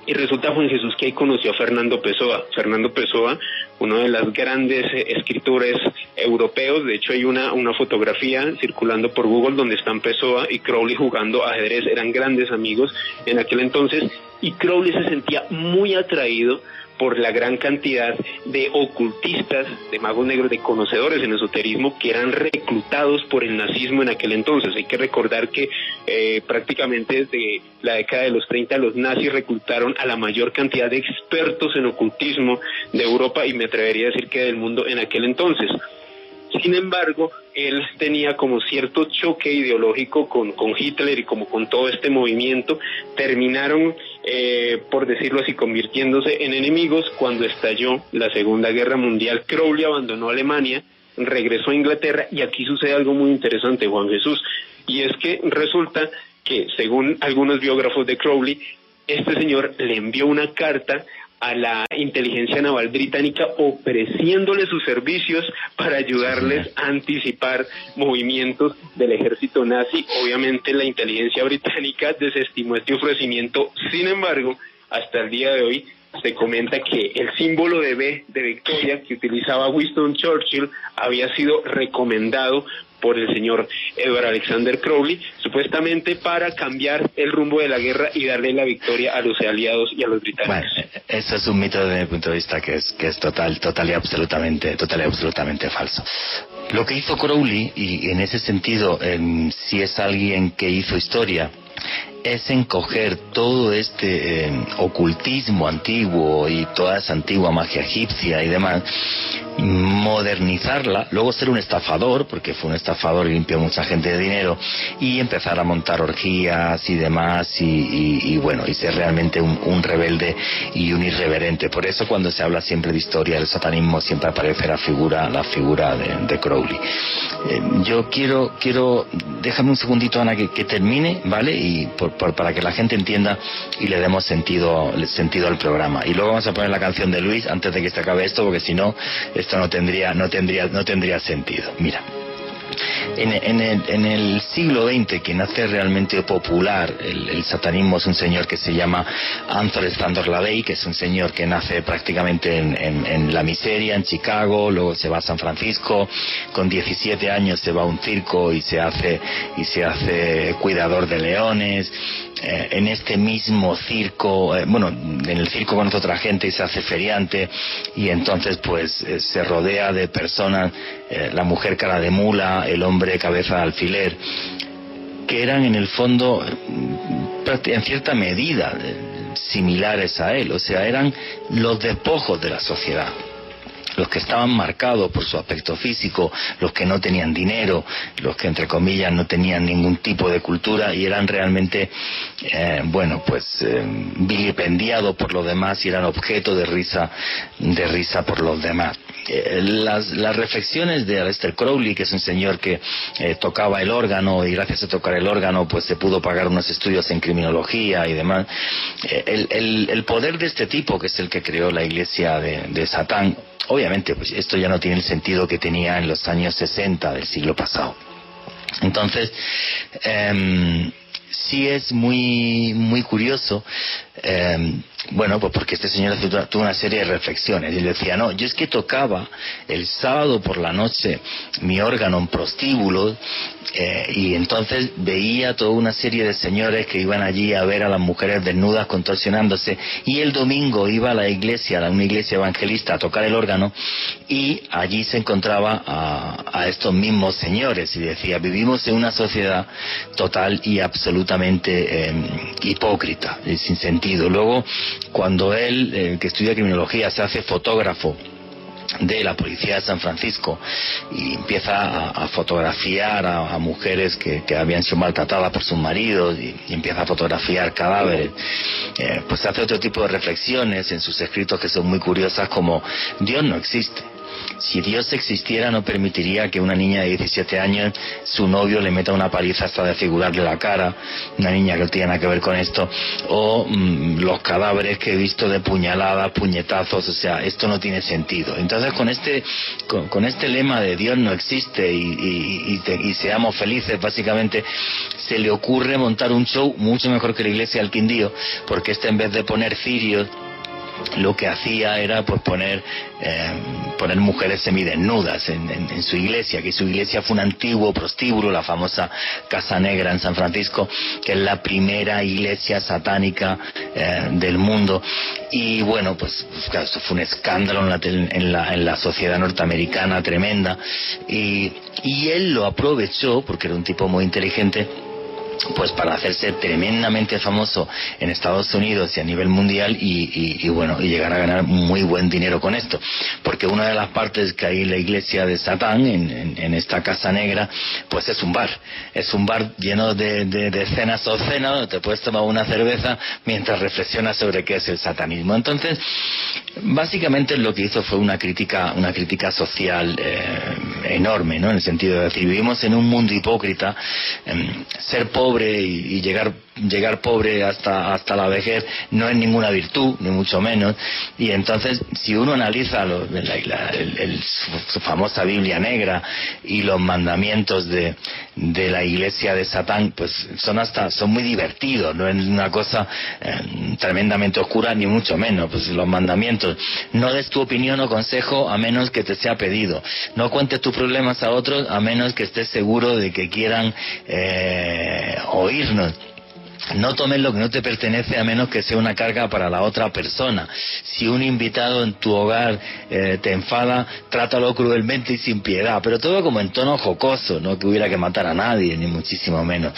y resulta Juan Jesús que ahí conoció a Fernando Pessoa. Fernando Pessoa, uno de los grandes eh, escritores europeos, de hecho hay una, una fotografía circulando por Google donde están Pessoa y Crowley jugando ajedrez, eran grandes amigos en aquel entonces y Crowley se sentía muy atraído por la gran cantidad de ocultistas, de magos negros, de conocedores en esoterismo que eran reclutados por el nazismo en aquel entonces. Hay que recordar que eh, prácticamente desde la década de los 30 los nazis reclutaron a la mayor cantidad de expertos en ocultismo de Europa y me atrevería a decir que del mundo en aquel entonces. Sin embargo, él tenía como cierto choque ideológico con, con Hitler y como con todo este movimiento, terminaron, eh, por decirlo así, convirtiéndose en enemigos cuando estalló la Segunda Guerra Mundial. Crowley abandonó Alemania, regresó a Inglaterra y aquí sucede algo muy interesante, Juan Jesús, y es que resulta que, según algunos biógrafos de Crowley, este señor le envió una carta a la inteligencia naval británica ofreciéndole sus servicios para ayudarles a anticipar movimientos del ejército nazi. Obviamente la inteligencia británica desestimó este ofrecimiento, sin embargo, hasta el día de hoy se comenta que el símbolo de B de victoria que utilizaba Winston Churchill había sido recomendado por el señor Edward Alexander Crowley, supuestamente para cambiar el rumbo de la guerra y darle la victoria a los aliados y a los británicos. Eso es un mito desde mi punto de vista que es que es total, total y absolutamente, falso. Lo que hizo Crowley y en ese sentido, si es alguien que hizo historia, es encoger todo este eh, ocultismo antiguo y toda esa antigua magia egipcia y demás, modernizarla, luego ser un estafador, porque fue un estafador y limpió mucha gente de dinero, y empezar a montar orgías y demás, y, bueno, y ser realmente un, rebelde y un irreverente. Por eso cuando se habla siempre de historia del satanismo siempre aparece la figura, la figura de, Crowley. Eh, yo quiero, quiero, déjame un segundito Ana que, termine, ¿vale? Y para que la gente entienda y le demos sentido, sentido al programa. Y luego vamos a poner la canción de Luis antes de que se acabe esto, porque si no, esto no tendría, no tendría, no tendría sentido. Mira. En, el, en, el, siglo XX, quien hace realmente popular el, satanismo es un señor que se llama Anthony Standor Lavey, que es un señor que nace prácticamente en, en, la miseria, en Chicago, luego se va a San Francisco, con 17 años se va a un circo y se hace, y se hace cuidador de leones, eh, en este mismo circo, eh, bueno, en el circo conoce otra gente y se hace feriante y entonces pues eh, se rodea de personas, la mujer cara de mula, el hombre cabeza de alfiler, que eran en el fondo en cierta medida similares a él, o sea, eran los despojos de la sociedad los que estaban marcados por su aspecto físico, los que no tenían dinero, los que entre comillas no tenían ningún tipo de cultura y eran realmente, eh, bueno, pues eh, vilipendiados por los demás y eran objeto de risa, de risa por los demás. Eh, las, las, reflexiones de Aleister Crowley, que es un señor que tocaba el órgano y gracias a tocar el órgano pues se pudo pagar unos estudios en criminología y demás, el, el, el, poder de este tipo, que es el que creó la iglesia de, de Satán, Obviamente, pues esto ya no tiene el sentido que tenía en los años 60 del siglo pasado. Entonces, eh, sí es muy, muy curioso eh, bueno, pues porque este señor tuvo una serie de reflexiones. Y decía, no, yo es que tocaba el sábado por la noche mi órgano en prostíbulos eh, y entonces veía toda una serie de señores que iban allí a ver a las mujeres desnudas contorsionándose. Y el domingo iba a la iglesia, a una iglesia evangelista a tocar el órgano y allí se encontraba a, estos mismos señores. Y decía, vivimos en una sociedad total y absolutamente eh, hipócrita y sin sentido. Luego, cuando él, eh, que estudia criminología, se hace fotógrafo de la policía de San Francisco y empieza a, fotografiar a, mujeres que, habían sido maltratadas por sus maridos y, empieza a fotografiar cadáveres, eh, pues hace otro tipo de reflexiones en sus escritos que son muy curiosas como Dios no existe. Si Dios existiera no permitiría que una niña de 17 años, su novio le meta una paliza hasta desfigurarle la cara, una niña que no tiene nada que ver con esto, o mm, los cadáveres que he visto de puñaladas, puñetazos, o sea, esto no tiene sentido. Entonces con este, con, este lema de Dios no existe y, y, seamos felices, básicamente, se le ocurre montar un show mucho mejor que la iglesia del Quindío, porque este en vez de poner cirios, lo que hacía era pues poner eh, poner mujeres semidesnudas en, en, su iglesia, que su iglesia fue un antiguo prostíbulo, la famosa Casa Negra en San Francisco, que es la primera iglesia satánica eh, del mundo. Y bueno, pues, esto fue un escándalo en la, en la, en la sociedad norteamericana tremenda. Y, y él lo aprovechó, porque era un tipo muy inteligente, pues para hacerse tremendamente famoso en Estados Unidos y a nivel mundial y, bueno y llegar a ganar muy buen dinero con esto. Porque una de las partes que hay en la iglesia de Satán en, esta casa negra pues es un bar. Es un bar lleno de, de, cenas o cenas donde te puedes tomar una cerveza mientras reflexionas sobre qué es el satanismo. Entonces básicamente lo que hizo fue una crítica una crítica social eh, enorme no en el sentido de decir vivimos en un mundo hipócrita em, ser pobre y, llegar llegar pobre hasta, hasta la vejez no es ninguna virtud, ni mucho menos. Y entonces, si uno analiza su famosa Biblia negra y los mandamientos de, de, la iglesia de Satán, pues son hasta, son muy divertidos, no es una cosa eh, tremendamente oscura, ni mucho menos. Pues los mandamientos, no des tu opinión o consejo a menos que te sea pedido. No cuentes tus problemas a otros a menos que estés seguro de que quieran eh, oírnos. No tomes lo que no te pertenece a menos que sea una carga para la otra persona. Si un invitado en tu hogar eh, te enfada, trátalo cruelmente y sin piedad, pero todo como en tono jocoso, no que hubiera que matar a nadie, ni muchísimo menos.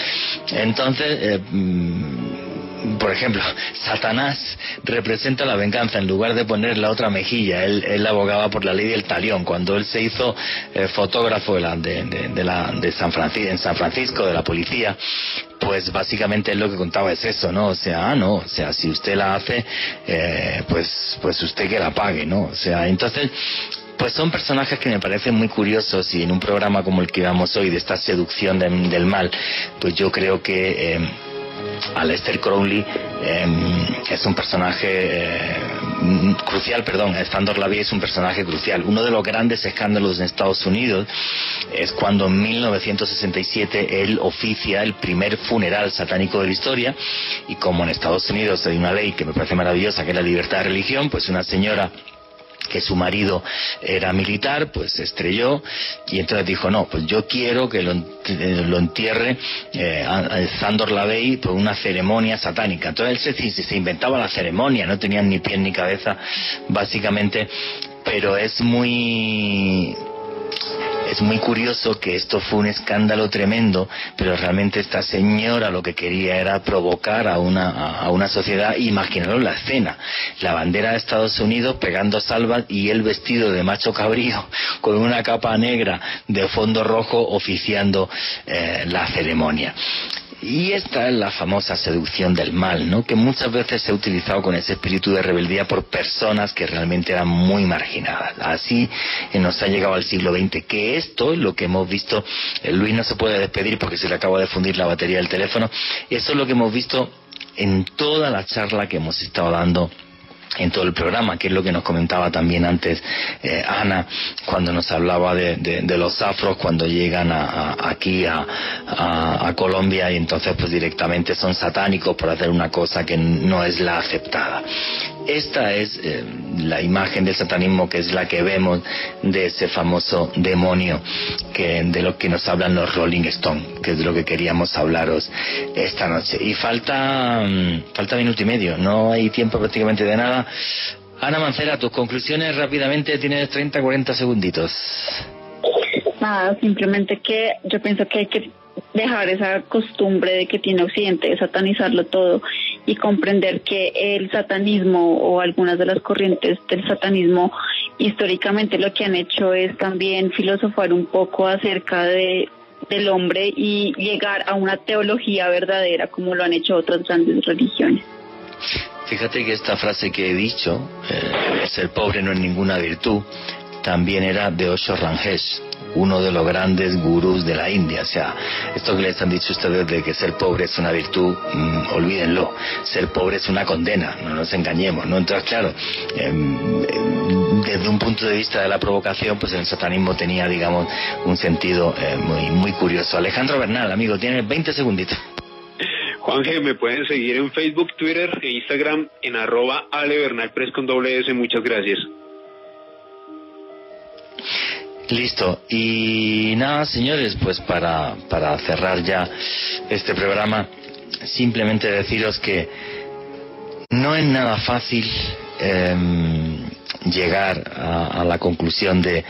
Entonces, eh, mm, por ejemplo, Satanás representa la venganza en lugar de poner la otra mejilla. Él, abogaba por la ley del talión. Cuando él se hizo eh, fotógrafo de, de, la, de San Francisco, en San Francisco, de la policía, pues básicamente lo que contaba es eso, ¿no? O sea, ah, no, o sea, si usted la hace, eh, pues, pues usted que la pague, ¿no? O sea, entonces, pues son personajes que me parecen muy curiosos y en un programa como el que vamos hoy de esta seducción del mal, pues yo creo que eh, Aleister Crowley em, es un personaje eh, crucial, perdón, Sandor Lavie es un personaje crucial. Uno de los grandes escándalos en Estados Unidos es cuando en 1967 él oficia el primer funeral satánico de la historia y como en Estados Unidos hay una ley que me parece maravillosa que es la libertad de religión, pues una señora que su marido era militar, pues se estrelló y entonces dijo, no, pues yo quiero que lo, eh, entierre eh, Sandor Lavey por una ceremonia satánica. Entonces él se, se inventaba la ceremonia, no tenían ni pie ni cabeza, básicamente, pero es muy es muy curioso que esto fue un escándalo tremendo, pero realmente esta señora lo que quería era provocar a una, a una sociedad, imaginaros la escena, la bandera de Estados Unidos pegando salvas y el vestido de macho cabrío con una capa negra de fondo rojo oficiando eh, la ceremonia. Y esta es la famosa seducción del mal, ¿no? Que muchas veces se ha utilizado con ese espíritu de rebeldía por personas que realmente eran muy marginadas. Así nos ha llegado al siglo XX, que esto, lo que hemos visto, eh, Luis no se puede despedir porque se le acaba de fundir la batería del teléfono, eso es lo que hemos visto en toda la charla que hemos estado dando en todo el programa, que es lo que nos comentaba también antes eh, Ana, cuando nos hablaba de, los afros, cuando llegan aquí a, Colombia y entonces pues directamente son satánicos por hacer una cosa que no es la aceptada. Esta es eh, la imagen del satanismo que es la que vemos de ese famoso demonio que, de lo que nos hablan los Rolling Stones, que es de lo que queríamos hablaros esta noche. Y falta, mm, falta minuto y medio, no hay tiempo prácticamente de nada. Ana Mancera, tus conclusiones rápidamente, tienes 30, 40 segunditos. Nada, simplemente que yo pienso que hay que dejar esa costumbre de que tiene Occidente de satanizarlo todo y comprender que el satanismo o algunas de las corrientes del satanismo históricamente lo que han hecho es también filosofar un poco acerca de del hombre y llegar a una teología verdadera como lo han hecho otras grandes religiones. Fíjate que esta frase que he dicho, eh, ser pobre no es ninguna virtud, también era de Osho Rangesh, uno de los grandes gurús de la India. O sea, esto que les han dicho ustedes de que ser pobre es una virtud, mm, olvídenlo. Ser pobre es una condena, no nos engañemos, ¿no? Entonces, claro, em, em, desde un punto de vista de la provocación, pues el satanismo tenía, digamos, un sentido eh, muy, muy curioso. Alejandro Bernal, amigo, tienes 20 segunditos. Juanje, me pueden seguir en Facebook, Twitter e Instagram en arroba Ale. Muchas gracias. Listo. Y nada, señores, pues para, para cerrar ya este programa, simplemente deciros que no es nada fácil em, llegar a la conclusión de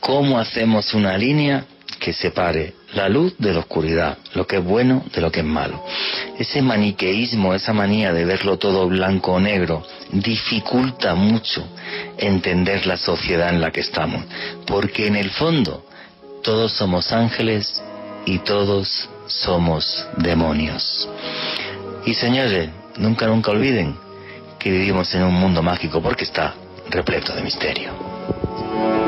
cómo hacemos una línea que separe la luz de la oscuridad, lo que es bueno de lo que es malo. Ese maniqueísmo, esa manía de verlo todo blanco o negro, dificulta mucho entender la sociedad en la que estamos, porque en el fondo todos somos ángeles y todos somos demonios. Y señores, nunca, nunca olviden que vivimos en un mundo mágico porque está repleto de misterio.